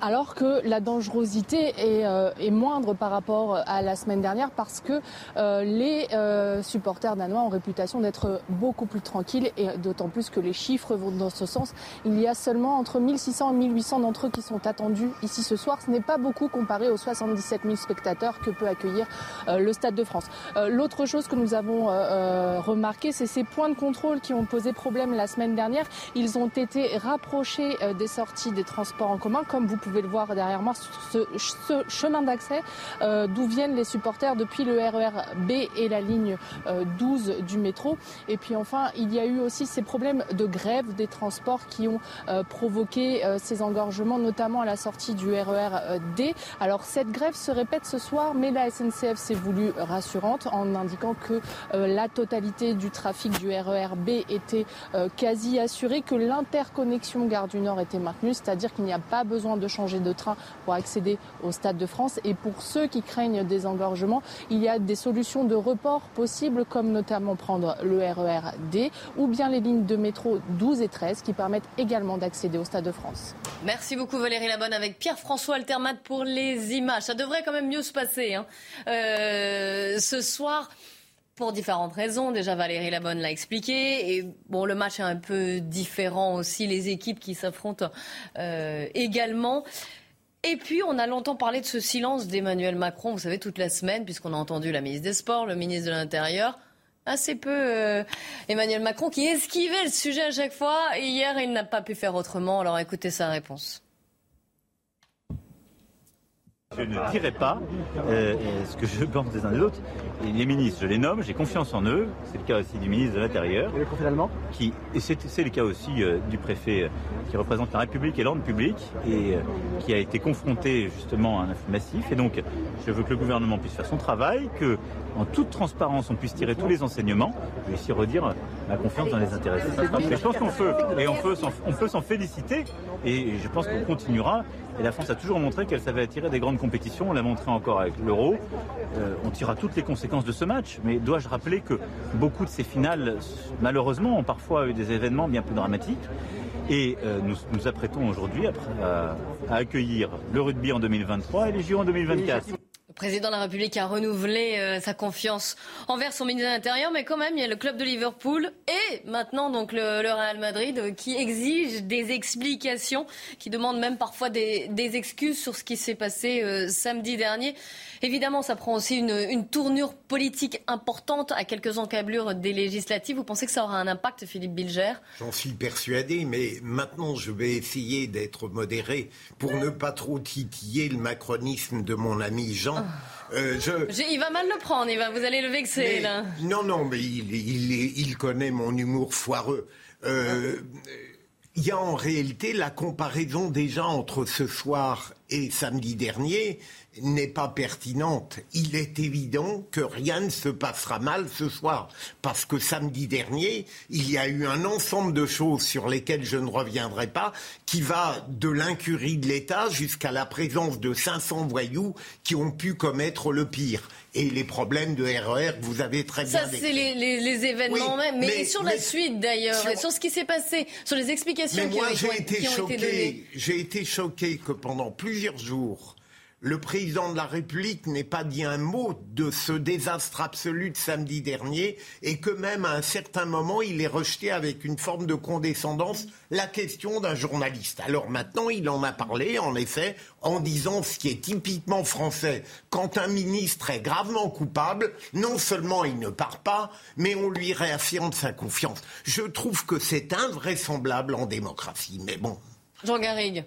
alors que la dangerosité euh, est, moindre par rapport à la semaine dernière parce que euh, les euh, supporters danois ont réputation d'être beaucoup plus tranquilles et d'autant plus que les chiffres vont dans ce sens. Il y a seulement entre 1600 et 1800 d'entre eux qui sont attendus ici ce soir. Ce n'est pas beaucoup comparé aux 77 000 spectateurs que peut accueillir le Stade de France. L'autre chose que nous avons remarqué, c'est ces points de contrôle qui ont posé problème la semaine dernière. Ils ont été rapprochés des sorties des transports en commun, comme vous pouvez le voir derrière moi, ce, chemin d'accès euh, d'où viennent les supporters depuis le RER e B et la ligne 12 euh, du métro. Et puis enfin, il y a eu aussi ces problèmes de grève des transports qui ont euh, provoqué ces engorgements, notamment à la sortie du RER e D. Alors cette grève se répète ce soir, mais la SNCF s'est voulue rassurante en indiquant que la totalité du trafic du RER e B était quasi assurée, que l'interconnexion Gare du Nord était maintenue, c'est-à-dire qu'il n'y a pas besoin de changer de train pour accéder au Stade de France. Et pour ceux qui craignent des engorgements, il y a des solutions de report possibles, comme notamment prendre le RER e D ou bien les lignes de métro 12 et 13 qui permettent également d'accéder au Stade de France. Merci beaucoup Valérie Labonne avec Pierre-François Altermat pour les images. Ça devrait quand même mieux se passer hein. euh, ce soir pour différentes raisons. Déjà, Valérie Labonne l'a expliqué. Et bon, le match est un peu différent aussi, les équipes qui s'affrontent euh, également. Et puis, on a longtemps parlé de ce silence d'Emmanuel Macron, vous savez, toute la semaine, puisqu'on a entendu la ministre des Sports, le ministre de l'Intérieur. Assez peu euh, Emmanuel Macron qui esquivait le sujet à chaque fois. Et hier, il n'a pas pu faire autrement. Alors écoutez sa réponse. Je ne dirai pas euh, ce que je pense des uns des autres. les ministres, je les nomme, j'ai confiance en eux. C'est le cas aussi du ministre de l'Intérieur. Et le préfet allemand qui, Et c'est le cas aussi euh, du préfet euh, qui représente la République et l'ordre public et qui a été confronté justement à un afflux massif. Et donc, je veux que le gouvernement puisse faire son travail, que en toute transparence, on puisse tirer tous les enseignements. Je vais ici redire ma confiance dans les intéressés. Mais je pense qu'on peut, et on peut s'en féliciter. Et je pense qu'on continuera. Et la France a toujours montré qu'elle savait attirer des grandes compétitions. On l'a montré encore avec l'Euro. Euh, on tirera toutes les conséquences de ce match. Mais dois-je rappeler que beaucoup de ces finales, malheureusement, ont parfois eu des événements bien plus dramatiques. Et euh, nous nous apprêtons aujourd'hui à, à, accueillir le rugby en 2023 et les JO en 2024 président de la République a renouvelé euh, sa confiance envers son ministre de l'Intérieur, mais quand même, il y a le club de Liverpool et maintenant donc le, Real Madrid euh, qui exige des explications, qui demande même parfois des, excuses sur ce qui s'est passé euh, samedi dernier. Évidemment, ça prend aussi une, tournure politique importante à quelques encablures des législatives. Vous pensez que ça aura un impact, Philippe Bilger? J'en suis persuadé, mais maintenant je vais essayer d'être modéré pour ne pas trop titiller le macronisme de mon ami Jean. Ah. Euh, il va mal le prendre, il va, vous allez le vexer. là. Non, non, mais il, connaît mon humour foireux. Euh, il y a en réalité la comparaison déjà entre ce soir et samedi dernier n'est pas pertinente. Il est évident que rien ne se passera mal ce soir, parce que samedi dernier, il y a eu un ensemble de choses sur lesquelles je ne reviendrai pas, qui va de l'incurie de l'État jusqu'à la présence de 500 voyous qui ont pu commettre le pire. Et les problèmes de RER que vous avez très bien Ça, c'est les, les- les événements Oui, même. Mais, mais- sur la suite, d'ailleurs, sur- ce qui s'est passé, sur les explications Mais qui, moi, ont, été données. J'ai été choqué que pendant plusieurs jours, le président de la République n'ait pas dit un mot de ce désastre absolu de samedi dernier et que même à un certain moment, il ait rejeté avec une forme de condescendance la question d'un journaliste. Alors maintenant, il en a parlé, en effet, en disant ce qui est typiquement français. Quand un ministre est gravement coupable, non seulement il ne part pas, mais on lui réaffirme sa confiance. Je trouve que c'est invraisemblable en démocratie. Mais bon. Jean Garrigue.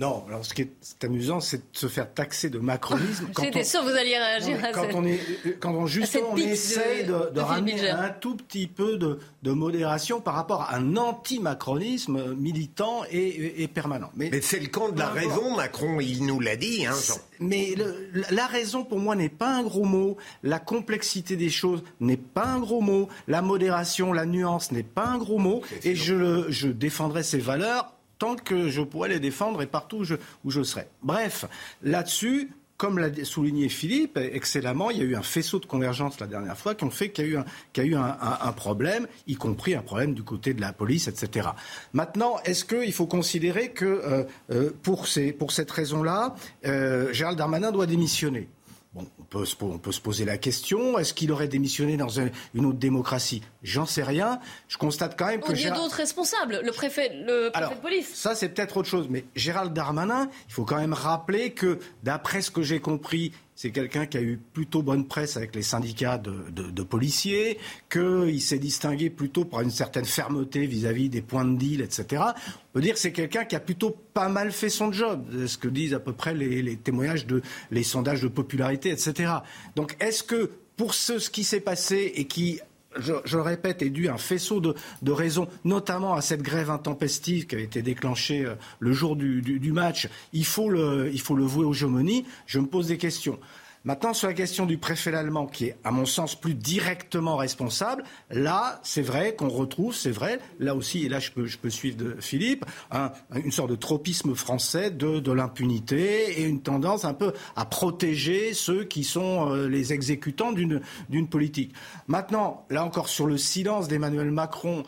Non, alors ce qui est amusant, c'est de se faire taxer de macronisme. quand J'étais sûr que vous alliez Non, réagir mais à quand cette- on est, quand on, justement on essaie de, de ramener un tout petit peu de, de modération par rapport à un anti-macronisme militant et, et- et permanent. Mais, c'est le camp de la raison, Macron, il nous l'a dit. Hein. Mais le- la raison pour moi n'est pas un gros mot, la complexité des choses n'est pas un gros mot, la modération, la nuance n'est pas un gros mot, et je, le- je défendrai ces valeurs tant que je pourrai les défendre et partout où je, serai. Bref, là-dessus, comme l'a souligné Philippe excellemment, il y a eu un faisceau de convergence la dernière fois qui ont fait qu'il y a eu un, problème, y compris un problème du côté de la police, etc. Maintenant, est-ce qu'il faut considérer que euh, euh, pour cette raison-là, euh, Gérald Darmanin doit démissionner? Bon, on peut, se, on peut se poser la question, est-ce qu'il aurait démissionné dans un- une autre démocratie? J'en sais rien. Je constate quand même Oh, que... il y a d'autres responsables, le préfet, le préfet alors, de police. ça, c'est peut-être autre chose. Mais Gérald Darmanin, il faut quand même rappeler que, d'après ce que j'ai compris, c'est quelqu'un qui a eu plutôt bonne presse avec les syndicats de, policiers, qu'il s'est distingué plutôt par une certaine fermeté vis-à-vis des points de deal, etc. On peut dire que c'est quelqu'un qui a plutôt pas mal fait son job, ce que disent à peu près les, témoignages de les sondages de popularité, etc. Donc, est-ce que pour ce qui s'est passé et qui je, le répète, est dû à un faisceau de, de raisons, notamment à cette grève intempestive qui a été déclenchée euh, le jour du, du- du match. Il faut, le, il faut le vouer aux gémonies. Je me pose des questions. Maintenant, sur la question du préfet allemand, qui est, à mon sens, plus directement responsable, là, c'est vrai qu'on retrouve, c'est vrai, là aussi, et là, je peux, suivre Philippe, un- une sorte de tropisme français de, l'impunité et une tendance un peu à protéger ceux qui sont euh, les exécutants d'une politique. Maintenant, là encore, sur le silence d'Emmanuel Macron,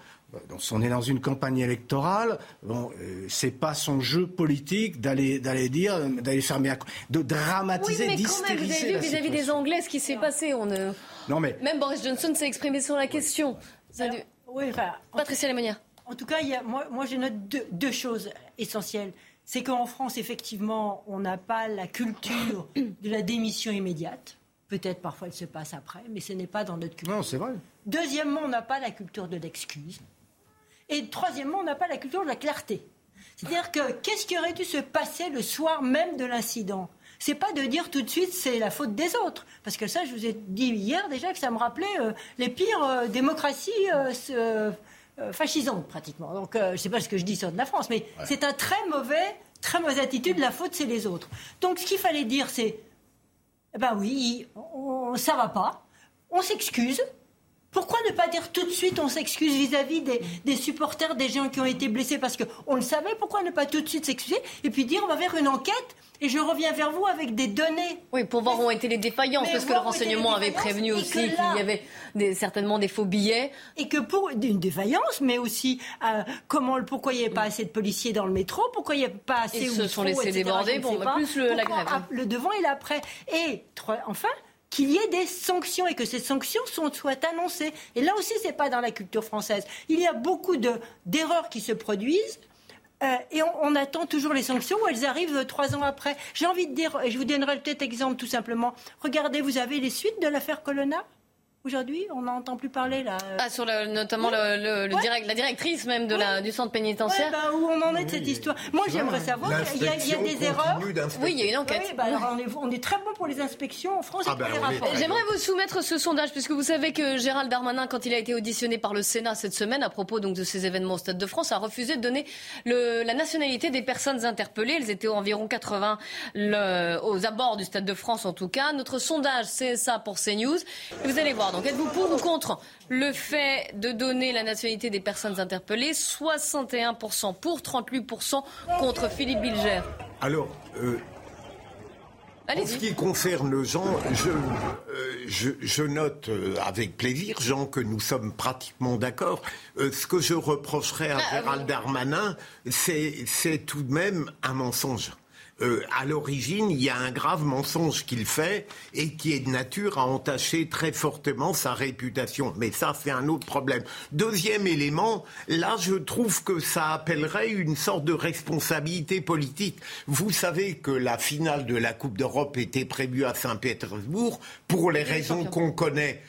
donc, on est dans une campagne électorale. Bon, euh, c'est pas son jeu politique d'aller d'aller dire, euh, d'aller fermer, de Oui, dramatiser, mais quand même, vous avez vu vis-à-vis des. Anglais ce qui s'est passé. On ne- Non mais Même Boris Johnson s'est exprimé sur la question. Oui, enfin, Patricia Lemonnière. En tout cas, il y a- moi, moi je note deux, deux choses essentielles. C'est qu'en France, effectivement, on n'a pas la culture de la démission immédiate. Peut-être parfois elle se passe après, mais ce n'est pas dans notre culture. non, c'est vrai. Deuxièmement, on n'a pas la culture de l'excuse. Et troisièmement, on n'a pas la culture de la clarté. C'est-à-dire que qu'est-ce qui aurait dû se passer le soir même de l'incident? C'est pas de dire tout de suite c'est la faute des autres, parce que ça, je vous ai dit hier déjà que ça me rappelait euh, les pires euh, démocraties euh, fascisantes pratiquement. Donc, je sais pas ce que je dis sur de la France, mais c'est un très mauvais, très mauvaise attitude. La faute, c'est les autres. Donc, ce qu'il fallait dire, c'est eh ben oui, on, ça va pas. On s'excuse. Pourquoi ne pas dire tout de suite on s'excuse vis-à-vis des, des supporters, des gens qui ont été blessés Parce qu'on le savait, pourquoi ne pas tout de suite s'excuser Et puis dire on va faire une enquête et je reviens vers vous avec des données. Oui, pour voir où ont été les défaillances, Mais parce que le renseignement avait prévenu aussi qu'il y avait des- certainement des faux billets. Et que pour une défaillance, mais aussi euh, comment, pourquoi il n'y avait pas assez de policiers dans le métro, pourquoi il n'y avait pas assez Ils se sont laissés déborder, bon, bah, plus le- la grève. ah, Le devant et l'après. Et enfin, qu'il y ait des sanctions et que ces sanctions soient annoncées. Et là aussi, c'est pas dans la culture française. Il y a beaucoup de- d'erreurs qui se produisent. euh, et on, attend toujours les sanctions où elles arrivent euh, trois ans après. J'ai envie de dire, et je vous donnerai peut-être exemple tout simplement. Regardez, vous avez les suites de l'affaire Colonna? Aujourd'hui, on n'entend plus parler là. Ah, sur le, notamment le, le, direct, la directrice même de la, du centre pénitentiaire. Ouais, bah, où on en est de cette histoire Moi, j'aimerais savoir. Il y, a, il y, a des erreurs. Oui, il y a une enquête. Oui, bah, alors, on, est, on, est, très bon pour les inspections en France ah et pour bah, les rapports. J'aimerais vous soumettre ce sondage puisque vous savez que Gérald Darmanin, quand il a été auditionné par le Sénat cette semaine à propos donc de ces événements au Stade de France, a refusé de donner le, la nationalité des personnes interpellées. Elles étaient environ 80 le, aux abords du Stade de France en tout cas. Notre sondage, c'est ça pour CNews. Et vous allez voir. Donc, êtes-vous pour ou contre contre le fait de donner la nationalité des personnes interpellées? 61% pour, 38% contre Philippe Bilger. Alors, euh, en ce qui concerne Jean, je, euh, je, je note euh, avec plaisir, Jean, que nous sommes pratiquement d'accord. Euh, ce que je reprocherais à Ah, Gérald oui. Darmanin, c'est tout de même un mensonge. Euh, à l'origine, il y a un grave mensonge qu'il fait et qui est de nature à entacher très fortement sa réputation. Mais ça, c'est un autre problème. Deuxième élément, là, je trouve que ça appellerait une sorte de responsabilité politique. Vous savez que la finale de la Coupe d'Europe était prévue à Saint-Pétersbourg pour les raisons qu'on connaît.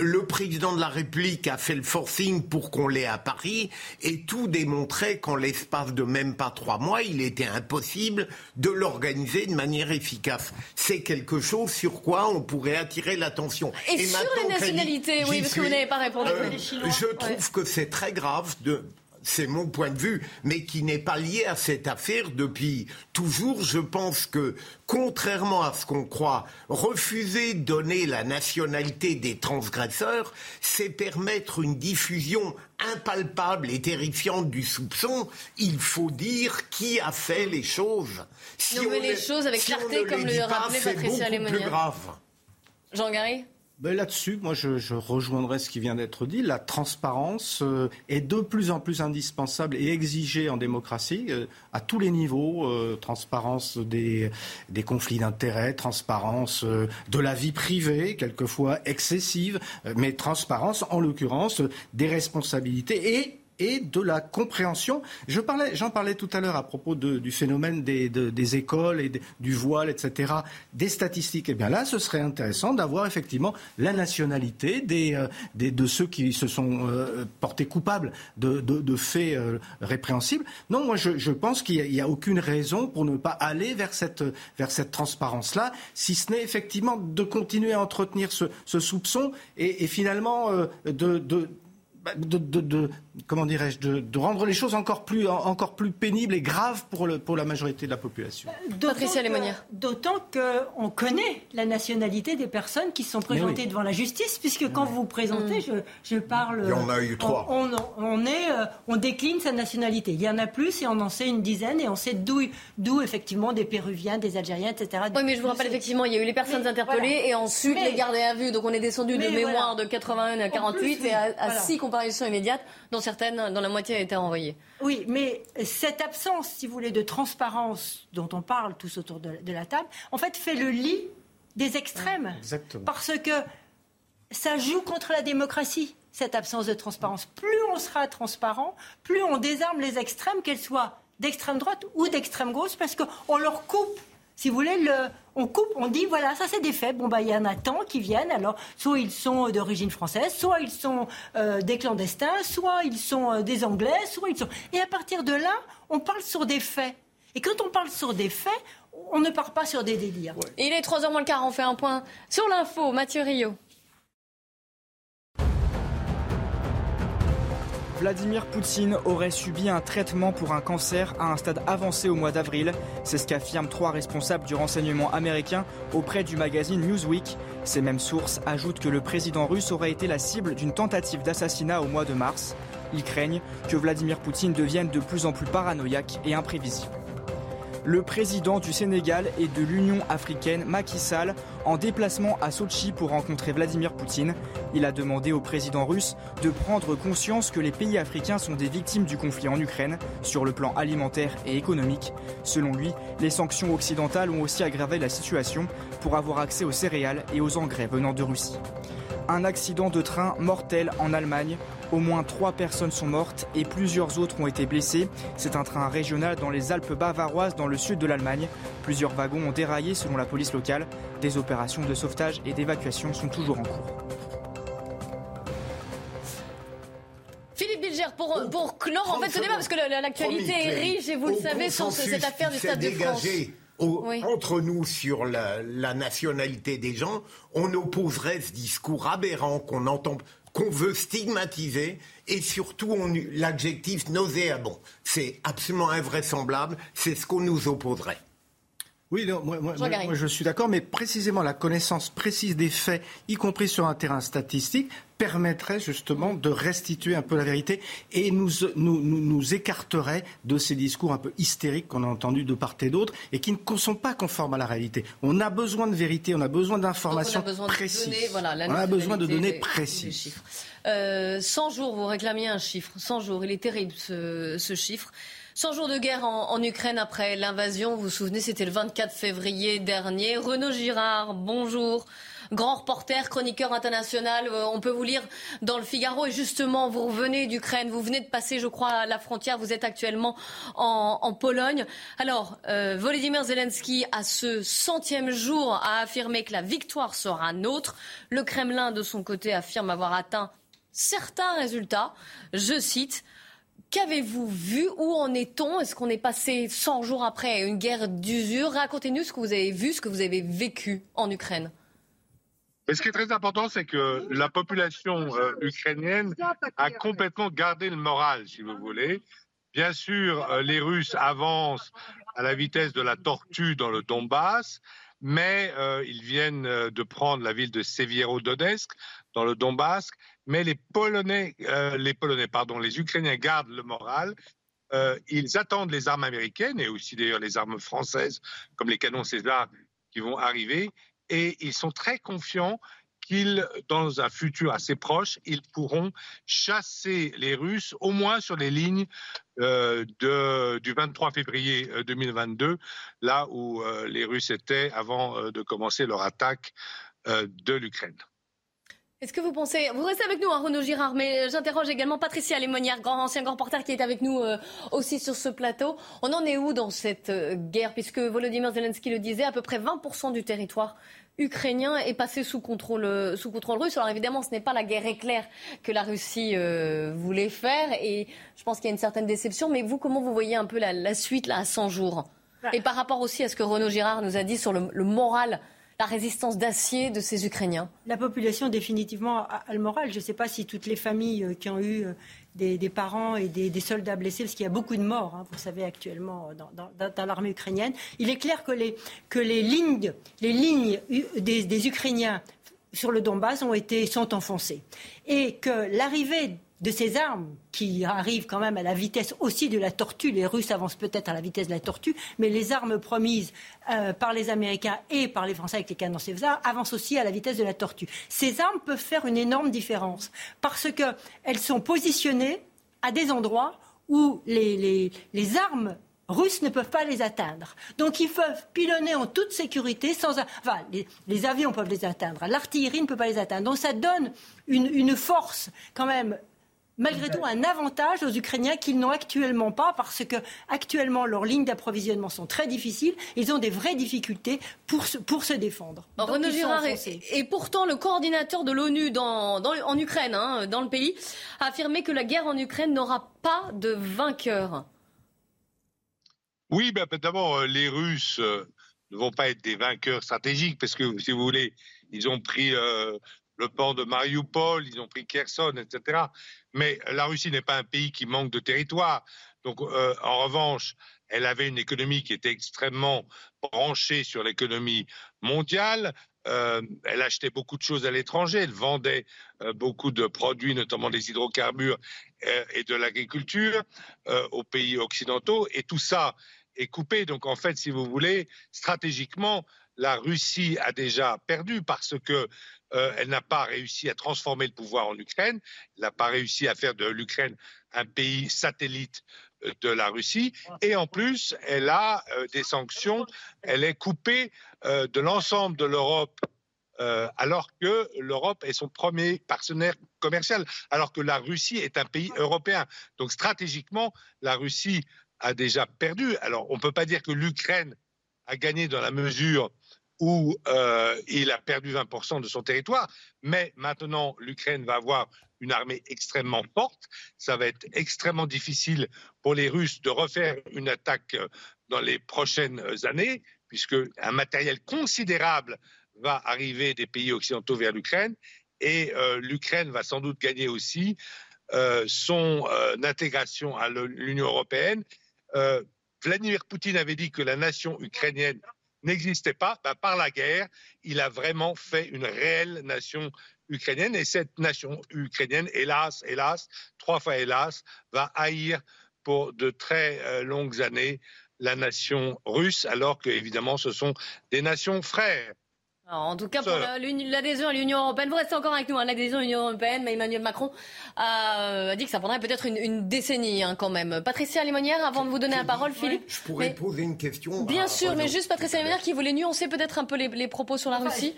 Le président de la République a fait le forcing pour qu'on l'ait à Paris et tout démontrait qu'en l'espace de même pas trois mois, il était impossible de l'organiser de manière efficace. C'est quelque chose sur quoi on pourrait attirer l'attention. Et sur les nationalités, oui, parce que vous n'avez pas répondu. euh, Les Chinois. je Ouais. trouve que c'est très grave de c'est mon point de vue, mais qui n'est pas lié à cette affaire depuis toujours. Je pense que, contrairement à ce qu'on croit, refuser de donner la nationalité des transgresseurs, c'est permettre une diffusion impalpable et terrifiante du soupçon. Il faut dire qui a fait les choses. Si on les les- choses avec si on clarté, comme le rappelait c'est Patricia plus Lemonnier. grave. Jean Garry Ben Là-dessus, moi, je, je rejoindrai ce qui vient d'être dit. La transparence euh, est de plus en plus indispensable et exigée en démocratie euh, à tous les niveaux. euh, transparence des, conflits d'intérêts, transparence euh, de la vie privée, quelquefois excessive, mais transparence, en l'occurrence, des responsabilités et et de la compréhension. Je parlais, j'en parlais tout à l'heure à propos du phénomène des, de- des écoles et du voile, etc., des statistiques. Eh bien là, ce serait intéressant d'avoir effectivement la nationalité des, euh, de ceux qui se sont euh, portés coupables de, faits euh, répréhensibles. Non, moi, je, pense qu'il n'y a, aucune raison pour ne pas aller vers cette, vers cette transparence-là, si ce n'est effectivement de continuer à entretenir ce, soupçon et, et finalement de, de bah, comment dirais-je, de, de rendre les choses encore plus, en- encore plus pénibles et graves pour, le, pour la majorité de la population. Patricia que- Lémonière. D'autant qu'on connaît la nationalité des personnes qui sont présentées oui. devant la justice, puisque quand vous vous présentez, je, je parle. Il y en a eu trois. On, on- on est, euh, on décline sa nationalité. Il y en a plus et on en sait une dizaine et on sait d'où, d'où effectivement des Péruviens, des Algériens, etc. Oui, mais je vous rappelle effectivement, il y a eu les personnes Mais, interpellées voilà. et ensuite Mais- les gardés à vue. Donc on est descendu de mémoire voilà. de 81 à En 48 plus, et à, à voilà. six comparaisons immédiates, certaines, dont la moitié a été renvoyée. Oui, mais cette absence, si vous voulez, de transparence dont on parle tous autour de, de la table, en fait, fait le lit des extrêmes. Exactement. Parce que ça joue contre la démocratie, cette absence de transparence. Plus on sera transparent, plus on désarme les extrêmes, qu'elles soient d'extrême droite ou d'extrême gauche, parce qu'on leur coupe. Si vous voulez, le, on coupe, on dit voilà, ça c'est des faits. Bon, bah, il y en a tant qui viennent. Alors, soit ils sont d'origine française, soit ils sont euh, des clandestins, soit ils sont euh, des Anglais, soit ils sont. Et à partir de là, on parle sur des faits. Et quand on parle sur des faits, on ne part pas sur des délires. Il est 3h moins le quart, on fait un point sur l'info. Mathieu Rio. Vladimir Poutine aurait subi un traitement pour un cancer à un stade avancé au mois d'avril. C'est ce qu'affirment trois responsables du renseignement américain auprès du magazine Newsweek. Ces mêmes sources ajoutent que le président russe aurait été la cible d'une tentative d'assassinat au mois de mars. Ils craignent que Vladimir Poutine devienne de plus en plus paranoïaque et imprévisible. Le président du Sénégal et de l'Union africaine, Macky Sall, en déplacement à Sochi pour rencontrer Vladimir Poutine. Il a demandé au président russe de prendre conscience que les pays africains sont des victimes du conflit en Ukraine sur le plan alimentaire et économique. Selon lui, les sanctions occidentales ont aussi aggravé la situation pour avoir accès aux céréales et aux engrais venant de Russie. Un accident de train mortel en Allemagne. Au moins trois personnes sont mortes et plusieurs autres ont été blessées. C'est un train régional dans les Alpes bavaroises dans le sud de l'Allemagne. Plusieurs wagons ont déraillé selon la police locale. Des opérations de sauvetage et d'évacuation sont toujours en cours. Philippe Bilger, pour, oh, clore en fait ce débat, parce que l'actualité est riche et vous le savez sur cette affaire du Stade de France. Au, entre nous sur la, nationalité des gens, on opposerait ce discours aberrant qu'on entend qu'on veut stigmatiser, et surtout l'adjectif nauséabond. C'est absolument invraisemblable, c'est ce qu'on nous opposerait. Oui, moi, moi, je suis d'accord, mais précisément la connaissance précise des faits, y compris sur un terrain statistique, permettrait justement de restituer un peu la vérité et nous, nous, nous, écarterait de ces discours un peu hystériques qu'on a entendus de part et d'autre et qui ne sont pas conformes à la réalité. On a besoin de vérité, on a besoin d'informations précises. on a besoin de données précises. 100 euh, jours, vous réclamiez un chiffre. 100 jours, il est terrible ce, ce chiffre. 100 jours de guerre en, Ukraine après l'invasion, vous vous souvenez, c'était le 24 février dernier. Renaud Girard, bonjour. Grand reporter, chroniqueur international, euh, on peut vous lire dans le Figaro. Et justement, vous revenez d'Ukraine, vous venez de passer, je crois, la frontière, vous êtes actuellement en, Pologne. Alors, euh, Volodymyr Zelensky, à ce centième jour, a affirmé que la victoire sera nôtre. Le Kremlin, de son côté, affirme avoir atteint certains résultats. Je cite, Qu'avez-vous vu? Où en est-on? Est-ce qu'on est passé 100 jours après une guerre d'usure? Racontez-nous ce que vous avez vu, ce que vous avez vécu en Ukraine. Mais ce qui est très important, c'est que la population euh, ukrainienne a complètement gardé le moral, si vous voulez. Bien sûr, euh, les Russes avancent à la vitesse de la tortue dans le Donbass, mais euh, ils viennent de prendre la ville de Sevierodonetsk dans le Donbass mais les Polonais, euh, les pardon, les Ukrainiens gardent le moral. Euh, ils attendent les armes américaines et aussi d'ailleurs les armes françaises, comme les canons César, qui vont arriver, et ils sont très confiants qu'ils, dans un futur assez proche, ils pourront chasser les Russes, au moins sur les lignes euh, de, du 23 février 2022, là où les Russes étaient avant de commencer leur attaque de l'Ukraine. Est-ce que vous pensez, vous restez avec nous, hein, Renaud Girard, mais j'interroge également Patricia Lémonière, grand ancien grand reporter qui est avec nous euh, aussi sur ce plateau. On en est où dans cette euh, guerre? Puisque Volodymyr Zelensky le disait, à peu près 20% du territoire ukrainien est passé sous contrôle, euh, sous contrôle russe. Alors évidemment, ce n'est pas la guerre éclair que la Russie voulait faire, et je pense qu'il y a une certaine déception. Mais vous, comment vous voyez un peu la, suite là à 100 jours? Bah. Et par rapport aussi à ce que Renaud Girard nous a dit sur le moral la résistance d'acier de ces Ukrainiens La population définitivement a, le moral. Je ne sais pas si toutes les familles euh, qui ont eu euh, des, parents et des, soldats blessés, parce qu'il y a beaucoup de morts, hein, vous savez, actuellement dans, l'armée ukrainienne. Il est clair que les, que les lignes, les lignes des, des Ukrainiens sur le Donbass ont été, sont enfoncées. Et que l'arrivée de ces armes qui arrivent quand même à la vitesse aussi de la tortue. Les Russes avancent peut-être à la vitesse de la tortue, mais les armes promises euh, par les Américains et par les Français avec les canons César avancent aussi à la vitesse de la tortue. Ces armes peuvent faire une énorme différence parce qu'elles sont positionnées à des endroits où les, les, armes russes ne peuvent pas les atteindre. Donc ils peuvent pilonner en toute sécurité sans... Enfin, les, avions peuvent les atteindre, l'artillerie ne peut pas les atteindre. Donc ça donne une, une force quand même malgré tout un avantage aux Ukrainiens qu'ils n'ont actuellement pas parce que actuellement leurs lignes d'approvisionnement sont très difficiles. Ils ont des vraies difficultés pour se, pour se défendre. Renaud Girard et, pourtant le coordinateur de l'ONU dans, en Ukraine, hein, dans le pays, a affirmé que la guerre en Ukraine n'aura pas de vainqueur. Oui, ben, d'abord euh, les Russes euh, ne vont pas être des vainqueurs stratégiques parce que si vous voulez, ils ont pris euh, le port de Mariupol, ils ont pris Kherson, etc. Mais la Russie n'est pas un pays qui manque de territoire. Donc, euh, en revanche, elle avait une économie qui était extrêmement branchée sur l'économie mondiale. Euh, elle achetait beaucoup de choses à l'étranger, elle vendait euh, beaucoup de produits, notamment des hydrocarbures et de l'agriculture, aux pays occidentaux. Et tout ça est coupé. Donc, en fait, si vous voulez, stratégiquement, la Russie a déjà perdu parce que euh, elle n'a pas réussi à transformer le pouvoir en Ukraine, elle n'a pas réussi à faire de l'Ukraine un pays satellite euh, de la Russie, et en plus, elle a euh, des sanctions, elle est coupée de l'ensemble de l'Europe alors que l'Europe est son premier partenaire commercial, alors que la Russie est un pays européen. Donc stratégiquement, la Russie a déjà perdu. Alors on ne peut pas dire que l'Ukraine a gagné dans la mesure où euh, il a perdu 20% de son territoire, mais maintenant l'Ukraine va avoir une armée extrêmement forte. Ça va être extrêmement difficile pour les Russes de refaire une attaque euh, dans les prochaines années, puisque un matériel considérable va arriver des pays occidentaux vers l'Ukraine et euh, l'Ukraine va sans doute gagner aussi euh, son intégration à l'Union européenne. Vladimir Poutine avait dit que la nation ukrainienne n'existait pas. Ben, par la guerre, il a vraiment fait une réelle nation ukrainienne. Et cette nation ukrainienne, hélas, hélas, trois fois hélas, va haïr pour de très euh, longues années la nation russe, alors que évidemment ce sont des nations frères en tout cas, pour l'adhésion à l'Union européenne, vous restez encore avec nous, hein, l'adhésion à l'Union européenne, mais Emmanuel Macron a, dit que ça prendrait peut-être une, décennie hein, quand même. Patricia Limonière, avant de vous donner la parole, Philippe. Je pourrais poser une question. Bien sûr, mais juste Patricia Limonière qui voulait nuancer peut-être un peu les, propos sur la Russie.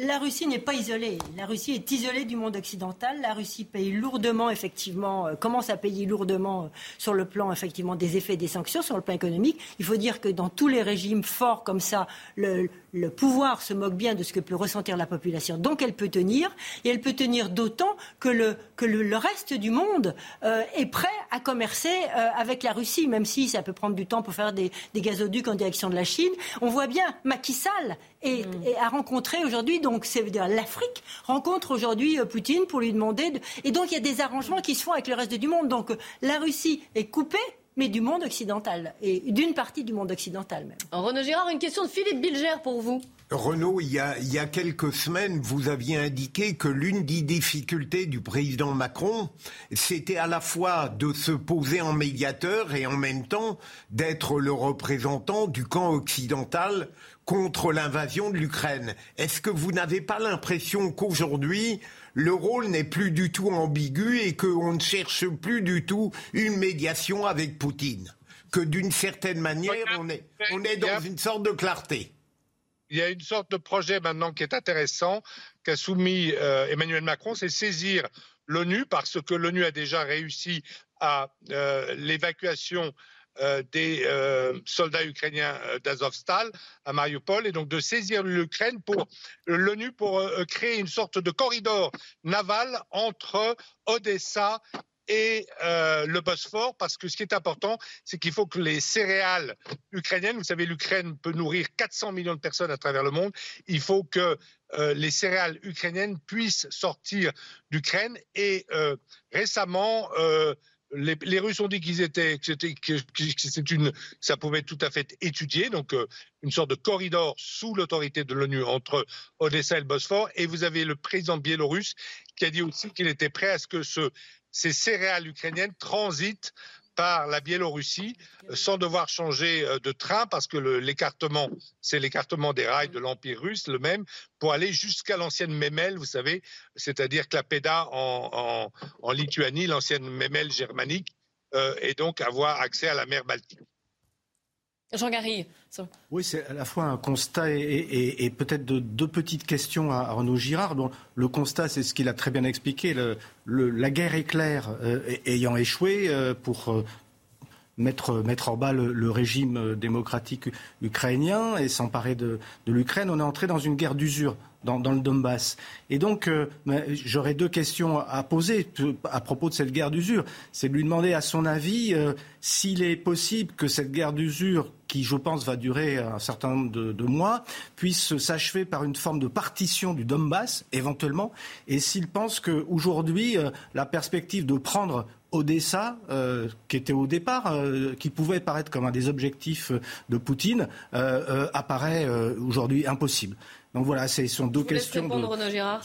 La Russie n'est pas isolée. La Russie est isolée du monde occidental. La Russie paye lourdement, effectivement, euh, commence à payer lourdement euh, sur le plan, effectivement, des effets des sanctions, sur le plan économique. Il faut dire que dans tous les régimes forts comme ça, le, le pouvoir se moque bien de ce que peut ressentir la population. Donc elle peut tenir, et elle peut tenir d'autant que le, que le, reste du monde euh, est prêt à commercer euh, avec la Russie, même si ça peut prendre du temps pour faire des, des gazoducs en direction de la Chine. On voit bien Macky Sall mm. a rencontré aujourd'hui, donc c'est dire l'Afrique rencontre aujourd'hui euh, Poutine pour lui demander. De... Et donc il y a des arrangements qui se font avec le reste du monde. Donc la Russie est coupée mais du monde occidental, et d'une partie du monde occidental même. Renaud Girard, une question de Philippe Bilger pour vous. Renaud, il y, a, il y a quelques semaines, vous aviez indiqué que l'une des difficultés du président Macron, c'était à la fois de se poser en médiateur et en même temps d'être le représentant du camp occidental contre l'invasion de l'Ukraine. Est-ce que vous n'avez pas l'impression qu'aujourd'hui, le rôle n'est plus du tout ambigu et qu'on ne cherche plus du tout une médiation avec Poutine. Que d'une certaine manière, on est, on est dans une sorte de clarté. Il y a une sorte de projet maintenant qui est intéressant, qu'a soumis euh, Emmanuel Macron, c'est saisir l'ONU parce que l'ONU a déjà réussi à euh, l'évacuation des euh, soldats ukrainiens euh, d'Azovstal à Mariupol et donc de saisir l'Ukraine pour l'ONU pour créer une sorte de corridor naval entre Odessa et le Bosphore, parce que ce qui est important, c'est qu'il faut que les céréales ukrainiennes, vous savez, l'Ukraine peut nourrir 400 millions de personnes à travers le monde, il faut que les céréales ukrainiennes puissent sortir d'Ukraine. Et récemment, les, Russes ont dit qu'ils étaient, que, c'était une, ça pouvait tout à fait étudié, donc euh, une sorte de corridor sous l'autorité de l'ONU entre Odessa et le Bosphore. Et vous avez le président biélorusse qui a dit aussi qu'il était prêt à ce que ce, ces céréales ukrainiennes transitent par la Biélorussie euh, sans devoir changer euh, de train parce que l'écartement, c'est l'écartement des rails de l'Empire russe, le même, pour aller jusqu'à l'ancienne Memel, vous savez, c'est-à-dire Klaipeda en, en, Lituanie, l'ancienne Memel germanique, euh, et donc avoir accès à la mer Baltique. Jean Garry. Oui, c'est à la fois un constat et, peut-être deux petites questions à Renaud Girard. le constat, c'est ce qu'il a très bien expliqué. la guerre éclair euh, ayant échoué euh, pour euh, mettre, en bas le, régime démocratique ukrainien et s'emparer de, l'Ukraine, on est entré dans une guerre d'usure dans, le Donbass. Et donc, j'aurais deux questions à poser à propos de cette guerre d'usure. C'est de lui demander, à son avis, s'il est possible que cette guerre d'usure, qui, je pense, va durer un certain nombre de, mois, puisse s'achever par une forme de partition du Donbass, éventuellement, et s'il pense qu'aujourd'hui, euh, la perspective de prendre Odessa, qui était au départ, qui pouvait paraître comme un des objectifs de Poutine, apparaît aujourd'hui impossible. Donc voilà, ce sont deux questions. de... Gérard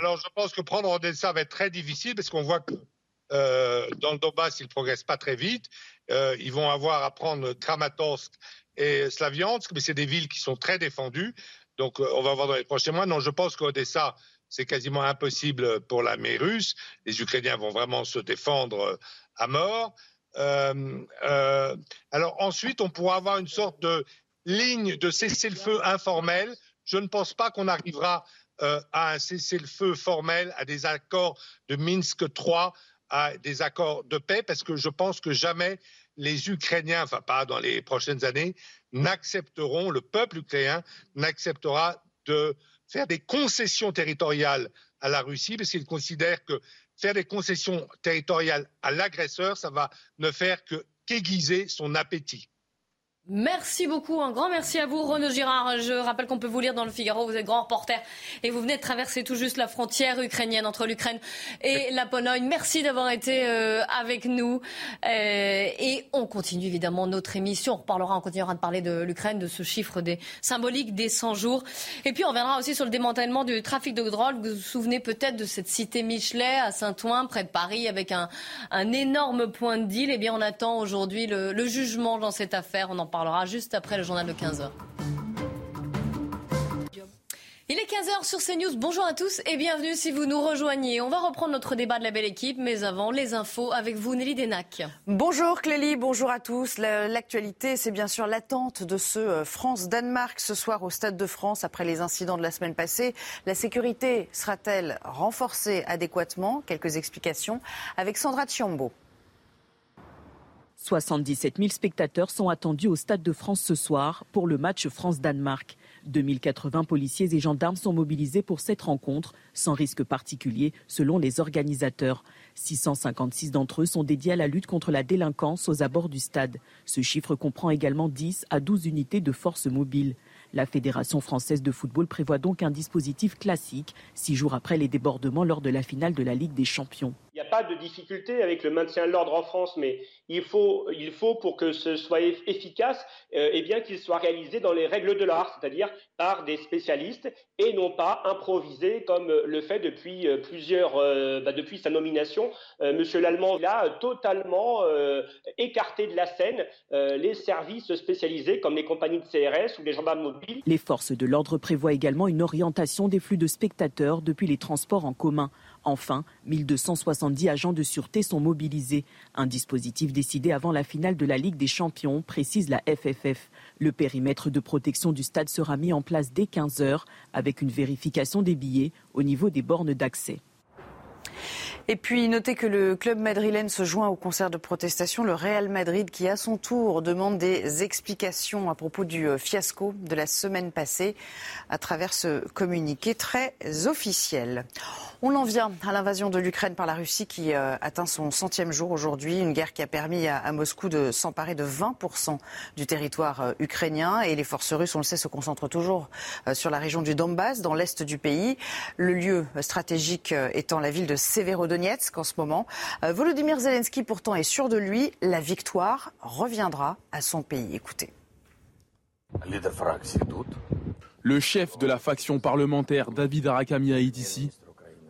alors je pense que prendre Odessa va être très difficile parce qu'on voit que euh, dans le Donbass, ils ne progressent pas très vite. Euh, ils vont avoir à prendre Kramatorsk et Slaviansk, mais c'est des villes qui sont très défendues. Donc euh, on va voir dans les prochains mois. Non, je pense qu'Odessa, c'est quasiment impossible pour l'armée russe. Les Ukrainiens vont vraiment se défendre à mort. alors ensuite, on pourra avoir une sorte de ligne de cessez-le-feu informel je ne pense pas qu'on arrivera euh, à un cessez-le-feu formel, à des accords de Minsk III, à des accords de paix, parce que je pense que jamais les Ukrainiens, enfin pas dans les prochaines années, n'accepteront, le peuple ukrainien n'acceptera de faire des concessions territoriales à la Russie, parce qu'ils considèrent que faire des concessions territoriales à l'agresseur, ça va ne faire que qu'aiguiser son appétit. Merci beaucoup, un grand merci à vous, Renaud Girard. Je rappelle qu'on peut vous lire dans le Figaro, vous êtes grand reporter et vous venez de traverser tout juste la frontière ukrainienne entre l'Ukraine et la Pologne. Merci d'avoir été euh, avec nous euh, et on continue évidemment notre émission. On reparlera, on continuera de parler de l'Ukraine, de ce chiffre des symbolique des 100 jours. Et puis on reviendra aussi sur le démantèlement du trafic de drogue. Vous vous souvenez peut-être de cette cité Michelet à Saint-Ouen, près de Paris, avec un, un énorme point de deal. Eh bien, on attend aujourd'hui le, le jugement dans cette affaire. On en parlera juste après le journal de 15h. Il est 15h sur CNews. Bonjour à tous et bienvenue si vous nous rejoignez. On va reprendre notre débat de la belle équipe, mais avant, les infos avec vous, Nelly Denac. Bonjour Clélie, bonjour à tous. L'actualité, c'est bien sûr l'attente de ce euh, France-Danemark ce soir au Stade de France après les incidents de la semaine passée. La sécurité sera-t-elle renforcée adéquatement? Quelques explications avec Sandra Chiombo. 77 000 spectateurs sont attendus au Stade de France ce soir pour le match France-Danemark. 2080 policiers et gendarmes sont mobilisés pour cette rencontre, sans risque particulier selon les organisateurs. 656 d'entre eux sont dédiés à la lutte contre la délinquance aux abords du stade. Ce chiffre comprend également 10 à 12 unités de forces mobiles. La Fédération française de football prévoit donc un dispositif classique, six jours après les débordements lors de la finale de la Ligue des Champions. Il n'y a pas de difficulté avec le maintien de l'ordre en France, mais il faut, il faut pour que ce soit efficace, euh, eh bien qu'il soit réalisé dans les règles de l'art, c'est-à-dire par des spécialistes et non pas improvisé comme le fait depuis euh, plusieurs, euh, bah, depuis sa nomination. Euh, Monsieur Lallemand a totalement euh, écarté de la scène euh, les services spécialisés comme les compagnies de CRS ou les gendarmes mobiles. Les forces de l'ordre prévoient également une orientation des flux de spectateurs depuis les transports en commun. Enfin, 1270 agents de sûreté sont mobilisés. Un dispositif décidé avant la finale de la Ligue des Champions, précise la FFF. Le périmètre de protection du stade sera mis en place dès 15 heures avec une vérification des billets au niveau des bornes d'accès. Et puis, notez que le club madrilène se joint au concert de protestation. Le Real Madrid, qui à son tour demande des explications à propos du euh, fiasco de la semaine passée à travers ce communiqué très officiel. On en vient à l'invasion de l'Ukraine par la Russie qui euh, atteint son centième jour aujourd'hui. Une guerre qui a permis à, Moscou de s'emparer de 20% du territoire euh, ukrainien. Et les forces russes, on le sait, se concentrent toujours sur la région du Donbass, dans l'est du pays. Le lieu stratégique étant la ville de Severodonetsk en ce moment. Euh, Volodymyr Zelensky pourtant est sûr de lui. La victoire reviendra à son pays. Écoutez. Le chef de la faction parlementaire David Arakamian est ici.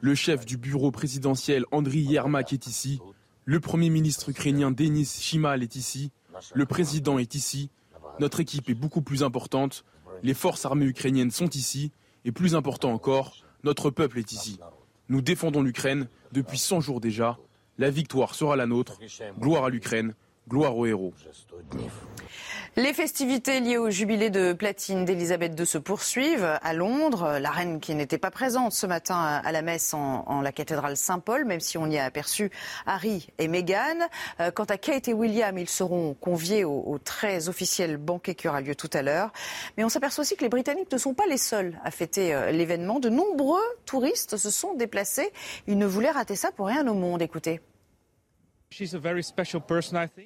Le chef du bureau présidentiel Andriy Yermak est ici. Le premier ministre ukrainien Denis Shimal est ici. Le président est ici. Notre équipe est beaucoup plus importante. Les forces armées ukrainiennes sont ici. Et plus important encore, notre peuple est ici. Nous défendons l'Ukraine depuis 100 jours déjà. La victoire sera la nôtre. Gloire à l'Ukraine. Gloire aux héros. Les festivités liées au jubilé de platine d'Elisabeth II se poursuivent à Londres. La reine qui n'était pas présente ce matin à la messe en, la cathédrale Saint-Paul, même si on y a aperçu Harry et Meghan. Euh, quant à Kate et William, ils seront conviés au, au très officiel banquet qui aura lieu tout à l'heure. Mais on s'aperçoit aussi que les Britanniques ne sont pas les seuls à fêter euh, l'événement. De nombreux touristes se sont déplacés. Ils ne voulaient rater ça pour rien au monde. Écoutez.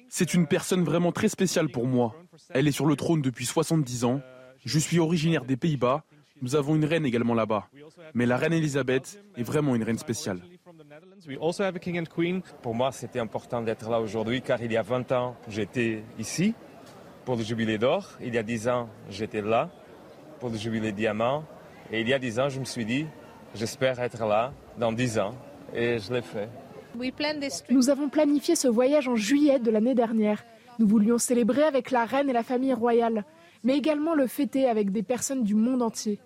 C'est une personne vraiment très spéciale pour moi. Elle est sur le trône depuis 70 ans. Je suis originaire des Pays-Bas. Nous avons une reine également là-bas. Mais la reine Elisabeth est vraiment une reine spéciale. Pour moi, c'était important d'être là aujourd'hui car il y a 20 ans, j'étais ici pour le jubilé d'or. Il y a 10 ans, j'étais là pour le jubilé diamant. Et il y a 10 ans, je me suis dit, j'espère être là dans 10 ans. Et je l'ai fait. Nous avons planifié ce voyage en juillet de l'année dernière. Nous voulions célébrer avec la reine et la famille royale, mais également le fêter avec des personnes du monde entier.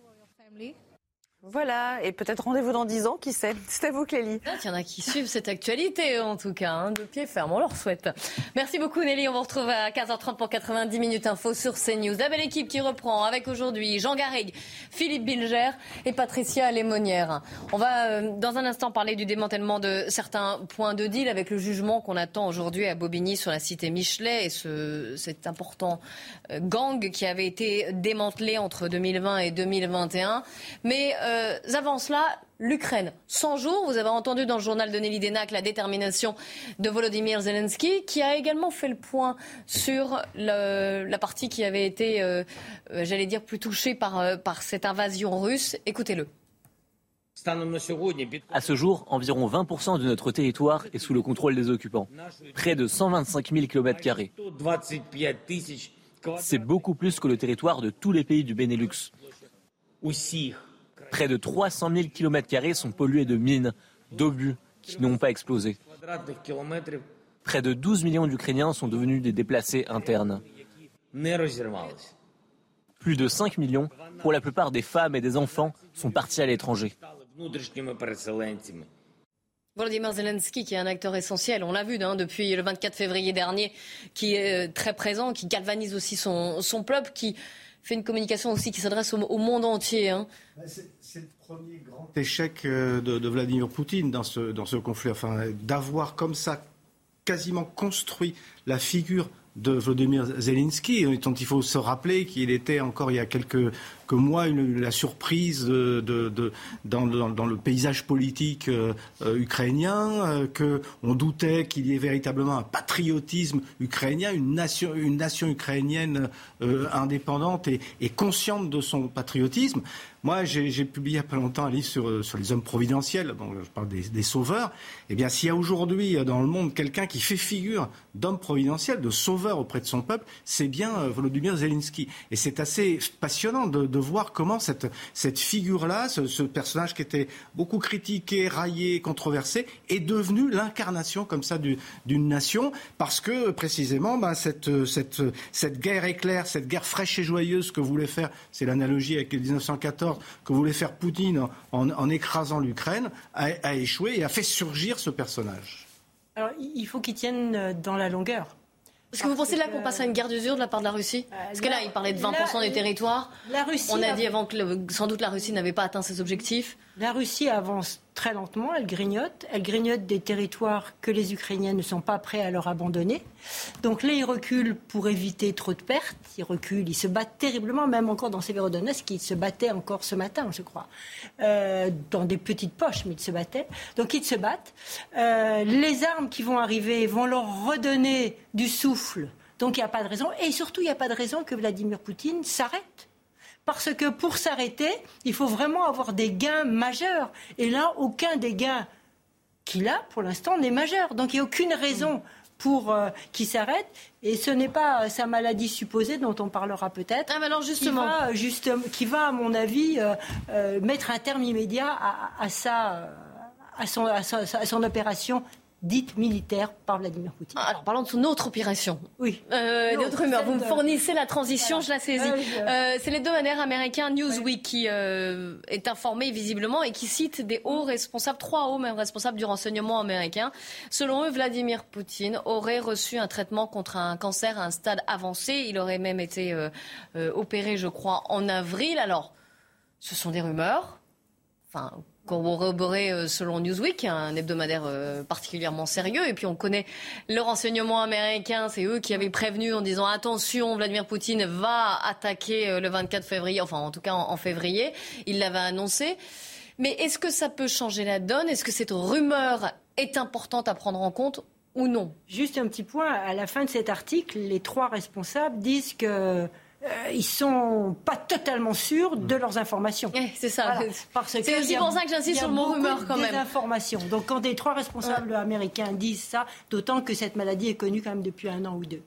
Voilà, et peut-être rendez-vous dans 10 ans, qui sait. C'est à vous, Clélie. Ah, Il y en a qui suivent cette actualité, en tout cas, hein, de pied ferme, on leur souhaite. Merci beaucoup, Nelly. On vous retrouve à 15h30 pour 90 minutes info sur CNews. La belle équipe qui reprend avec aujourd'hui Jean Garrigue, Philippe Bilger et Patricia Lémonière. On va, euh, dans un instant, parler du démantèlement de certains points de deal avec le jugement qu'on attend aujourd'hui à Bobigny sur la cité Michelet et ce, cet important euh, gang qui avait été démantelé entre 2020 et 2021. Mais euh, avant cela, l'Ukraine. 100 jours, vous avez entendu dans le journal de Nelly Denac la détermination de Volodymyr Zelensky, qui a également fait le point sur la partie qui avait été, euh, euh, j'allais dire, plus touchée par, euh, par cette invasion russe. Écoutez-le. À ce jour, environ 20% de notre territoire est sous le contrôle des occupants. Près de 125 000 km. C'est beaucoup plus que le territoire de tous les pays du Benelux. Près de 300 000 km sont pollués de mines, d'obus qui n'ont pas explosé. Près de 12 millions d'Ukrainiens sont devenus des déplacés internes. Plus de 5 millions, pour la plupart des femmes et des enfants, sont partis à l'étranger. Volodymyr Zelensky, qui est un acteur essentiel, on l'a vu hein, depuis le 24 février dernier, qui est euh, très présent, qui galvanise aussi son, son peuple, qui fait une communication aussi qui s'adresse au, monde entier. Hein. C'est le premier grand échec euh, de, Vladimir Poutine dans ce, dans ce conflit, enfin, d'avoir comme ça quasiment construit la figure de Vladimir Zelensky, dont il faut se rappeler qu'il était encore il y a quelques que moi, la surprise de, dans, le paysage politique euh, euh, ukrainien, euh, qu'on doutait qu'il y ait véritablement un patriotisme ukrainien, une nation, ukrainienne indépendante et, consciente de son patriotisme. Moi, j'ai publié il n'y a pas longtemps un livre sur, les hommes providentiels, donc je parle des sauveurs. Eh bien, s'il y a aujourd'hui dans le monde quelqu'un qui fait figure d'homme providentiel, de sauveur auprès de son peuple, c'est bien Volodymyr Zelensky. Et c'est assez passionnant de de voir comment cette, figure-là, ce, personnage qui était beaucoup critiqué, raillé, controversé, est devenu l'incarnation comme ça d'une nation, parce que précisément ben, cette, cette, cette guerre éclair, cette guerre fraîche et joyeuse que voulait faire, c'est l'analogie avec 1914, que voulait faire Poutine en, écrasant l'Ukraine, a, a échoué et a fait surgir ce personnage. Il faut qu'il tienne dans la longueur. Est-ce que vous pensez là qu'on passe à une guerre d'usure de la part de la Russie euh, Parce que là, il parlait de 20% des territoires. La Russie On a dit avant que sans doute la Russie n'avait pas atteint ses objectifs. La Russie avance très lentement, elle grignote. Elle grignote des territoires que les Ukrainiens ne sont pas prêts à leur abandonner. Donc là, ils reculent pour éviter trop de pertes. Ils reculent, ils se battent terriblement, même encore dans Severodonetsk, ils se battaient encore ce matin, je crois, euh, dans des petites poches, mais ils se battaient. Donc ils se battent. Euh, les armes qui vont arriver vont leur redonner du souffle. Donc il n'y a pas de raison. Et surtout, il n'y a pas de raison que Vladimir Poutine s'arrête. Parce que pour s'arrêter, il faut vraiment avoir des gains majeurs. Et là, aucun des gains qu'il a, pour l'instant, n'est majeur. Donc il n'y a aucune raison pour euh, qu'il s'arrête. Et ce n'est pas sa maladie supposée dont on parlera peut-être. Ah, alors justement. Qui va, à mon avis, euh, euh, mettre un terme immédiat à, sa, à, son, à son opération dite militaire par Vladimir Poutine. Alors parlons de son autre opération. Oui. Euh, autre rumeur. Vous me fournissez la transition, je la saisis. Euh, c'est les deux manières américains Newsweek qui euh, est informé visiblement et qui cite des hauts responsables, trois hauts même responsables du renseignement américain. Selon eux, Vladimir Poutine aurait reçu un traitement contre un cancer à un stade avancé. Il aurait même été euh, opéré, je crois, en avril. Alors, ce sont des rumeurs. Enfin, corroboré euh, selon Newsweek, un hebdomadaire euh, particulièrement sérieux. Et puis on connaît le renseignement américain, c'est eux qui avaient prévenu en disant attention, Vladimir Poutine va attaquer euh, le 24 février, enfin en tout cas en, février. Il l'avait annoncé. Mais est-ce que ça peut changer la donne? Est-ce que cette rumeur est importante à prendre en compte ou non? Juste un petit point, à la fin de cet article, les trois responsables disent que ils sont pas totalement sûrs de leurs informations. Eh, c'est ça. c'est aussi pour ça que j'insiste sur le mot rumeur quand même. Informations. Donc quand des trois responsables américains disent ça, d'autant que cette maladie est connue quand même depuis un an ou deux.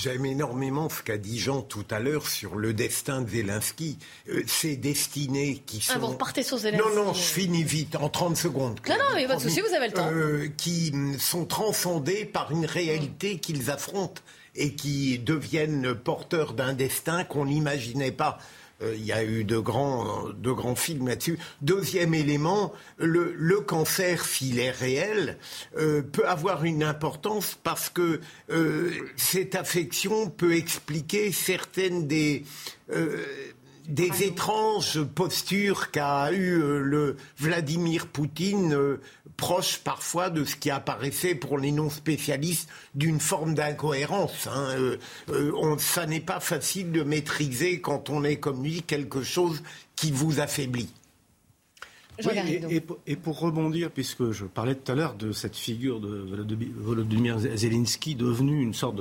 J'aime énormément ce qu'a dit Jean tout à l'heure sur le destin de Zelensky. Euh, ces destinées qui sont... Ah, vous repartez sur Zelensky. Non, non, je finis vite, en 30 secondes. Non, non, mais pas de souci, vous avez le temps. Euh, qui sont transcendés par une réalité qu'ils affrontent et qui deviennent porteurs d'un destin qu'on n'imaginait pas. Euh, il y a eu de grands, de grands films là-dessus. Deuxième élément, le, cancer, s'il est réel, euh, peut avoir une importance parce que euh, cette affection peut expliquer certaines des des étranges postures qu'a eu euh, le Vladimir Poutine, euh, proche parfois de ce qui apparaissait pour les non-spécialistes d'une forme d'incohérence. Hein. Euh, ça n'est pas facile de maîtriser quand on est comme lui quelque chose qui vous affaiblit. Et, pour rebondir, puisque je parlais tout à l'heure de cette figure de Volodymyr Zelensky devenue une sorte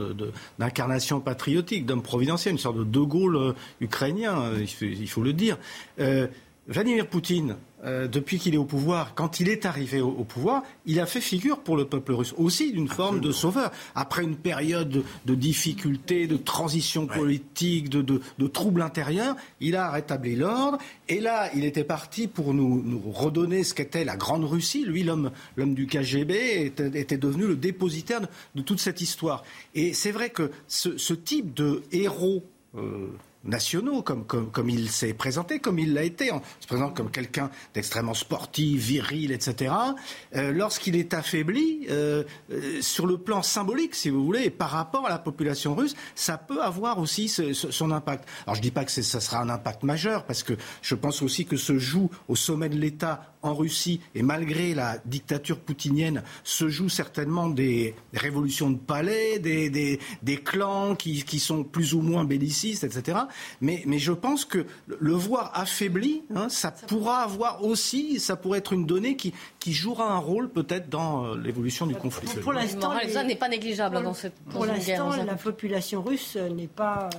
d'incarnation patriotique, d'homme providentiel, une sorte de De Gaulle euh, ukrainien, euh, il faut, le dire. Euh, Vladimir Poutine, euh, depuis qu'il est au pouvoir, quand il est arrivé au, pouvoir, il a fait figure pour le peuple russe aussi d'une forme de sauveur. Après une période de, difficultés, de transition politique, de, troubles intérieurs, il a rétabli l'ordre. Et là, il était parti pour nous, redonner ce qu'était la Grande Russie. Lui, l'homme, du KGB, était, devenu le dépositaire de, toute cette histoire. Et c'est vrai que ce, type de héros euh, nationaux, comme, comme, il s'est présenté, comme il l'a été. On se présente comme quelqu'un d'extrêmement sportif, viril, etc. Euh, lorsqu'il est affaibli, euh, euh, sur le plan symbolique, si vous voulez, par rapport à la population russe, ça peut avoir aussi son impact. Alors je ne dis pas que ça sera un impact majeur, parce que je pense aussi que se joue au sommet de l'État en Russie, et malgré la dictature poutinienne, se jouent certainement des révolutions de palais, des, des, clans qui, qui, sont plus ou moins bellicistes, etc. Mais, mais je pense que le voir affaibli, hein, ça pourra avoir aussi, ça pourrait être une donnée qui, qui jouera un rôle peut-être dans euh, l'évolution du conflit. Pour l'instant, ça n'est pas négligeable dans cette Pour l'instant, la population russe n'est pas,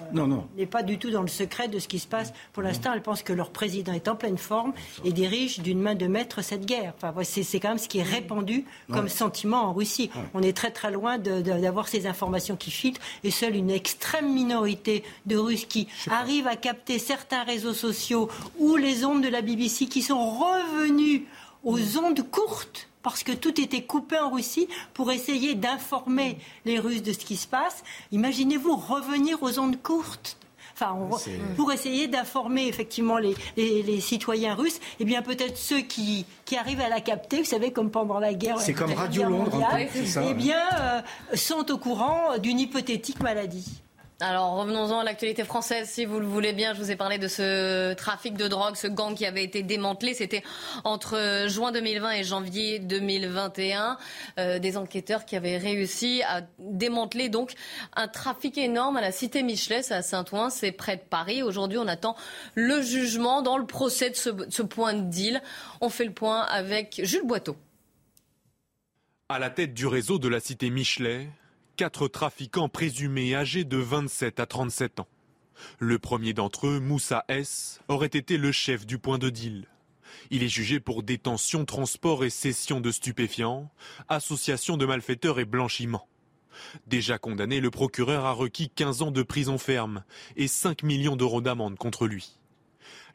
n'est pas du tout dans le secret de ce qui se passe. Pour l'instant, elle pense que leur président est en pleine forme et dirige d'une main de maître cette guerre. Enfin, c'est quand même ce qui est répandu comme sentiment en Russie. On est très très loin d'avoir ces informations qui filtrent et seule une extrême minorité de Russes qui arrivent à capter certains réseaux sociaux ou les ondes de la BBC qui sont revenus aux ondes courtes parce que tout était coupé en Russie pour essayer d'informer les Russes de ce qui se passe. Imaginez-vous revenir aux ondes courtes Enfin, pour essayer d'informer effectivement les, citoyens russes, eh bien peut-être ceux qui, qui arrivent à la capter, vous savez, comme pendant la guerre, c'est comme Radio Londres, eh bien, euh, sont au courant d'une hypothétique maladie. Alors revenons-en à l'actualité française, si vous le voulez bien. Je vous ai parlé de ce trafic de drogue, ce gang qui avait été démantelé. C'était entre juin 2020 et janvier 2021. Euh, des enquêteurs qui avaient réussi à démanteler donc un trafic énorme à la cité Michelet, à Saint-Ouen, c'est près de Paris. Aujourd'hui, on attend le jugement dans le procès de ce, ce point de deal. On fait le point avec Jules Boiteau. À la tête du réseau de la cité Michelet, quatre trafiquants présumés âgés de 27 à 37 ans. Le premier d'entre eux, Moussa S, aurait été le chef du point de deal. Il est jugé pour détention, transport et cession de stupéfiants, association de malfaiteurs et blanchiment. Déjà condamné, le procureur a requis 15 ans de prison ferme et 5 millions d'euros d'amende contre lui.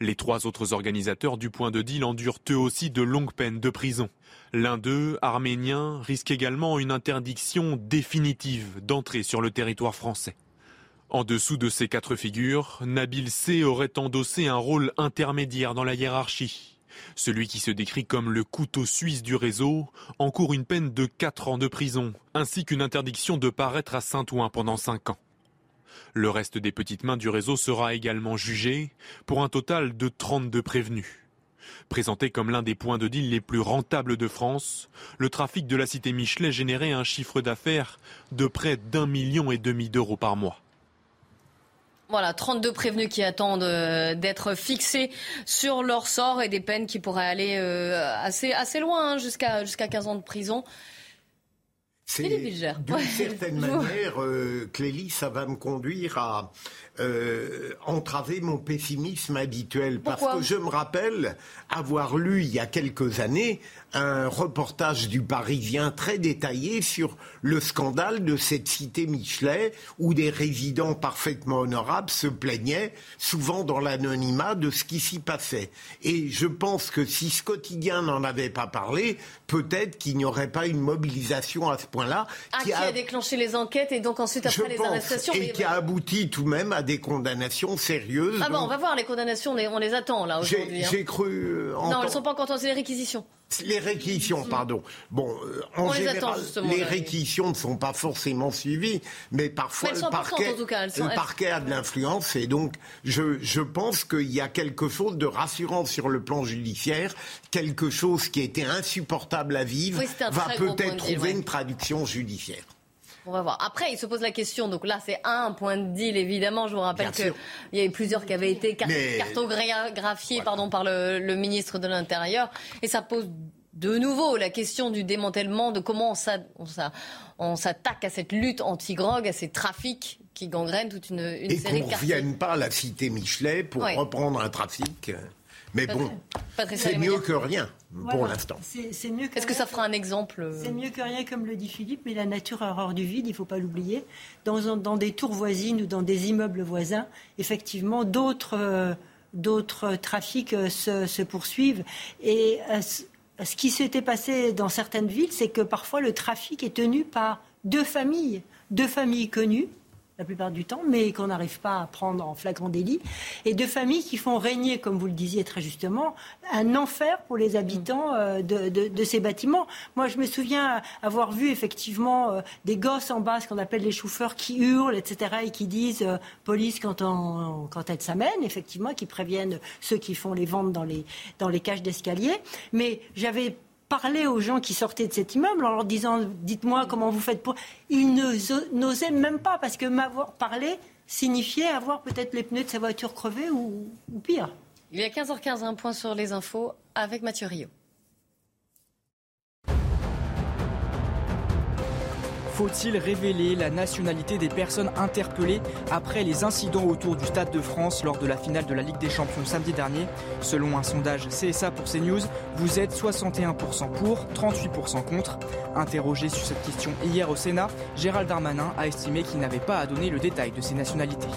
Les trois autres organisateurs du point de deal endurent eux aussi de longues peines de prison. L'un d'eux, arménien, risque également une interdiction définitive d'entrer sur le territoire français. En dessous de ces quatre figures, Nabil C aurait endossé un rôle intermédiaire dans la hiérarchie. Celui qui se décrit comme le couteau suisse du réseau encourt une peine de 4 ans de prison, ainsi qu'une interdiction de paraître à Saint-Ouen pendant 5 ans. Le reste des petites mains du réseau sera également jugé pour un total de 32 prévenus. Présenté comme l'un des points de deal les plus rentables de France, le trafic de la cité Michelet générait un chiffre d'affaires de près d'un million et demi d'euros par mois. Voilà, 32 prévenus qui attendent euh, d'être fixés sur leur sort et des peines qui pourraient aller euh, assez, assez loin, hein, jusqu'à jusqu'à 15 ans de prison. C'est d'une certaine manière, euh, Clélie, ça va me conduire à euh, entraver mon pessimisme habituel. parce que je me rappelle avoir lu il y a quelques années un reportage du Parisien très détaillé sur le scandale de cette cité Michelet où des résidents parfaitement honorables se plaignaient, souvent dans l'anonymat, de ce qui s'y passait. Et je pense que si ce quotidien n'en avait pas parlé, peut-être qu'il n'y aurait pas une mobilisation à ce point-là. Ah, qui, a... déclenché les enquêtes et donc ensuite après les arrestations. Et qui a abouti tout de même à des condamnations sérieuses. Ah bon, on va voir les condamnations, on les attend là aujourd'hui. J'ai hein. cru. Euh, non, elles ne sont pas encore c'est les réquisitions. Les réquisitions, pardon. Bon, euh, en général, les, réquisitions ne sont pas forcément suivies, mais parfois le, parquet, le parquet a de l'influence et donc je, je pense qu'il y a quelque chose de rassurant sur le plan judiciaire, quelque chose qui était insupportable à vivre va peut-être trouver une traduction judiciaire. On va voir. Après, il se pose la question. Donc là, c'est un point de deal, évidemment. Je vous rappelle qu'il y avait plusieurs qui avaient été cartographiés pardon, par le, le ministre de l'Intérieur. Et ça pose de nouveau la question du démantèlement, de comment on s'attaque à cette lutte anti-grog, à ces trafics qui gangrènent toute une, une Et série qu'on ne revienne pas à la cité Michelet pour reprendre un trafic. Mais bon, c'est mieux que rien pour l'instant. Est-ce que ça fera un exemple euh C'est mieux que rien, comme le dit Philippe, mais la nature a horreur du vide, il ne faut pas l'oublier. Dans, dans, des tours voisines ou dans des immeubles voisins, effectivement, d'autres euh, d'autres trafics euh, se, se, poursuivent. Et ce qui s'était passé dans certaines villes, c'est que parfois le trafic est tenu par deux familles, deux familles connues la plupart du temps, mais qu'on n'arrive pas à prendre en flagrant délit, et deux familles qui font régner, comme vous le disiez très justement, un enfer pour les habitants euh, de, ces bâtiments. Moi, je me souviens avoir vu effectivement euh, des gosses en bas, ce qu'on appelle les chauffeurs, qui hurlent, etc., et qui disent euh, police quand, on, quand elle s'amène, effectivement, qui préviennent ceux qui font les ventes dans les, dans les cages d'escalier. Mais j'avais parler aux gens qui sortaient de cet immeuble en leur disant dites-moi comment vous faites pour. Ils n'osaient même pas parce que m'avoir parlé signifiait avoir peut-être les pneus de sa voiture crevés ou, pire. Il y a 15h15, un point sur les infos avec Mathieu Rio. Faut-il révéler la nationalité des personnes interpellées après les incidents autour du Stade de France lors de la finale de la Ligue des Champions samedi dernier? Selon un sondage CSA pour CNews, vous êtes 61% pour, 38% contre. Interrogé sur cette question hier au Sénat, Gérald Darmanin a estimé qu'il n'avait pas à donner le détail de ses nationalités.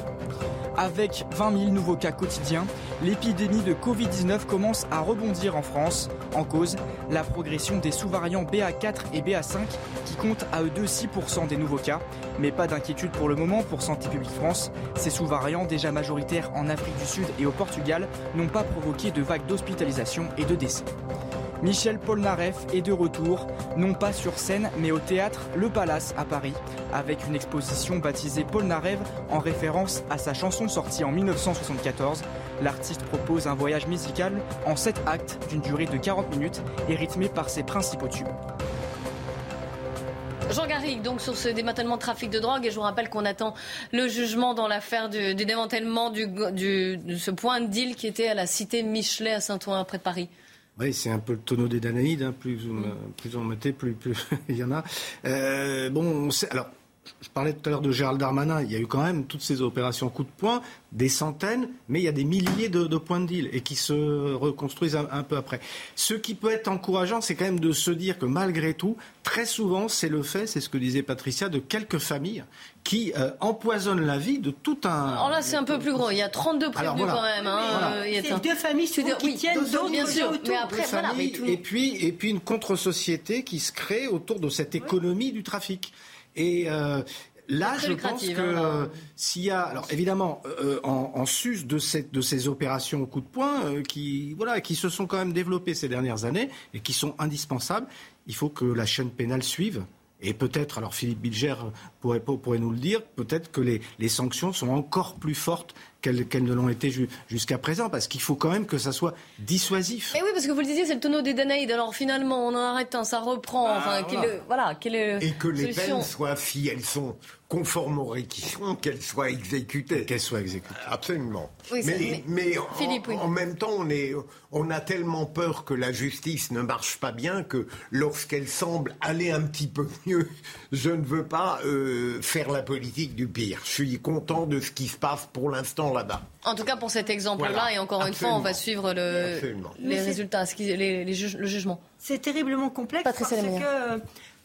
Avec 20 000 nouveaux cas quotidiens, l'épidémie de Covid-19 commence à rebondir en France. En cause, la progression des sous-variants BA4 et BA5 qui comptent à eux deux 6% des nouveaux cas. Mais pas d'inquiétude pour le moment pour Santé publique France. Ces sous-variants, déjà majoritaires en Afrique du Sud et au Portugal, n'ont pas provoqué de vagues d'hospitalisation et de décès. Michel Polnareff est de retour, non pas sur scène, mais au théâtre Le Palace à Paris, avec une exposition baptisée Polnareff en référence à sa chanson sortie en 1974. L'artiste propose un voyage musical en 7 actes d'une durée de 40 minutes et rythmé par ses principaux tubes. Jean Garrigue, donc sur ce démantèlement de trafic de drogue, et je vous rappelle qu'on attend le jugement dans l'affaire du, démantèlement de ce point de deal qui était à la cité Michelet à Saint-Ouen, près de Paris. Oui, c'est un peu le tonneau des Danaïdes. Hein. Plus, vous, plus on mettez, plus, plus il y en a. Euh, bon, on sait, alors, je parlais tout à l'heure de Gérald Darmanin. Il y a eu quand même toutes ces opérations coup de poing, des centaines, mais il y a des milliers de, points de deal et qui se reconstruisent un, peu après. Ce qui peut être encourageant, c'est quand même de se dire que malgré tout, très souvent, c'est le fait, c'est ce que disait Patricia, de quelques familles qui euh, empoisonnent la vie de tout un. Alors là, c'est un peu plus gros. Il y a 32 prévenus quand même. Hein. Il y a deux familles qui tiennent d'autres bien sûr. Mais après, voilà, et puis et puis une contre-société qui se crée autour de cette économie du trafic. Et euh, là, je pense que hein, s'il y a, alors évidemment, euh, en, en, sus de, cette, de ces opérations au coup de poing euh, qui, voilà, qui se sont quand même développées ces dernières années et qui sont indispensables, il faut que la chaîne pénale suive. Et peut-être, alors Philippe Bilger pourrait, pourrait nous le dire, peut-être que les, les sanctions sont encore plus fortes qu'elles ne l'ont été jusqu'à présent, parce qu'il faut quand même que ça soit dissuasif. Et oui, parce que vous le disiez, c'est le tonneau des Danaïdes. Alors finalement, on en arrête un, ça reprend. Ah, enfin, voilà. voilà, est Et que les peines soient, si elles sont conformes aux réquisitions, qu'elles soient exécutées. Qu'elles soient exécutées. Absolument. mais, mais, en, même temps, on, est, on a tellement peur que la justice ne marche pas bien que lorsqu'elle semble aller un petit peu mieux, je ne veux pas euh, faire la politique du pire. Je suis content de ce qui se passe pour l'instant en tout cas, pour cet exemple-là, et encore une fois, on va suivre les résultats, le jugement. C'est terriblement complexe parce que, euh,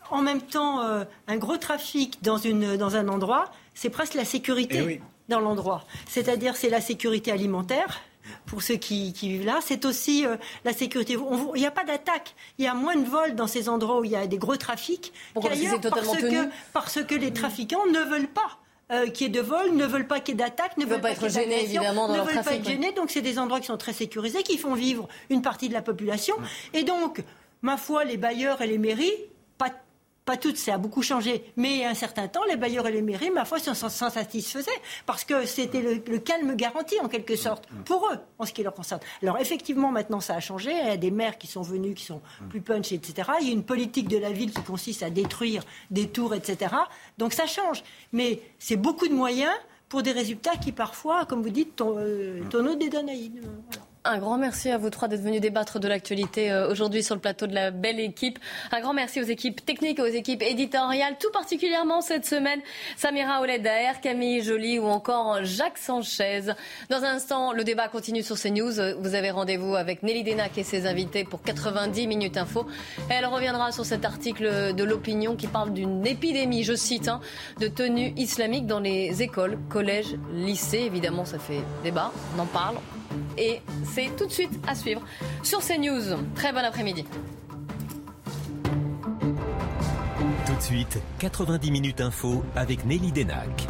en même temps, euh, un gros trafic dans, une, dans un endroit, c'est presque la sécurité eh dans l'endroit. C'est-à-dire, c'est la sécurité alimentaire pour ceux qui, vivent là. C'est aussi euh, la sécurité. Il n'y a pas d'attaque. Il y a moins de vols dans ces endroits où il y a des gros trafics qu'ailleurs parce, que, parce que les trafiquants ne veulent pas euh, qui est de vol, ne veulent pas qu'il y ait d'attaque, ne veulent pas, être gênés évidemment dans ne veulent pas être gênés. Donc c'est des endroits qui sont très sécurisés, qui font vivre une partie de la population. Et donc, ma foi, les bailleurs et les mairies, pas pas toutes, ça a beaucoup changé. Mais il y a un certain temps, les bailleurs et les mairies, ma foi, s'en satisfaisaient parce que c'était le, calme garanti en quelque sorte pour eux en ce qui leur concerne. Alors effectivement, maintenant ça a changé. Il y a des maires qui sont venus, qui sont plus punch, etc. Il y a une politique de la ville qui consiste à détruire des tours, etc. Donc ça change. Mais c'est beaucoup de moyens pour des résultats qui parfois, comme vous dites, tonneau des Danaïdes. Un grand merci à vous trois d'être venus débattre de l'actualité euh, aujourd'hui sur le plateau de la belle équipe. Un grand merci aux équipes techniques aux équipes éditoriales, tout particulièrement cette semaine, Samira Oledaer, Camille Joly ou encore Jacques Sanchez. Dans un instant, le débat continue sur CNews. Vous avez rendez-vous avec Nelly Denac et ses invités pour 90 minutes info. Elle reviendra sur cet article de l'opinion qui parle d'une épidémie, je cite, hein, de tenue islamique dans les écoles, collèges, lycées. Évidemment, ça fait débat. On en parle. Et c'est tout de suite à suivre sur CNews. Très bon après-midi. Tout de suite, 90 minutes info avec Nelly Denac.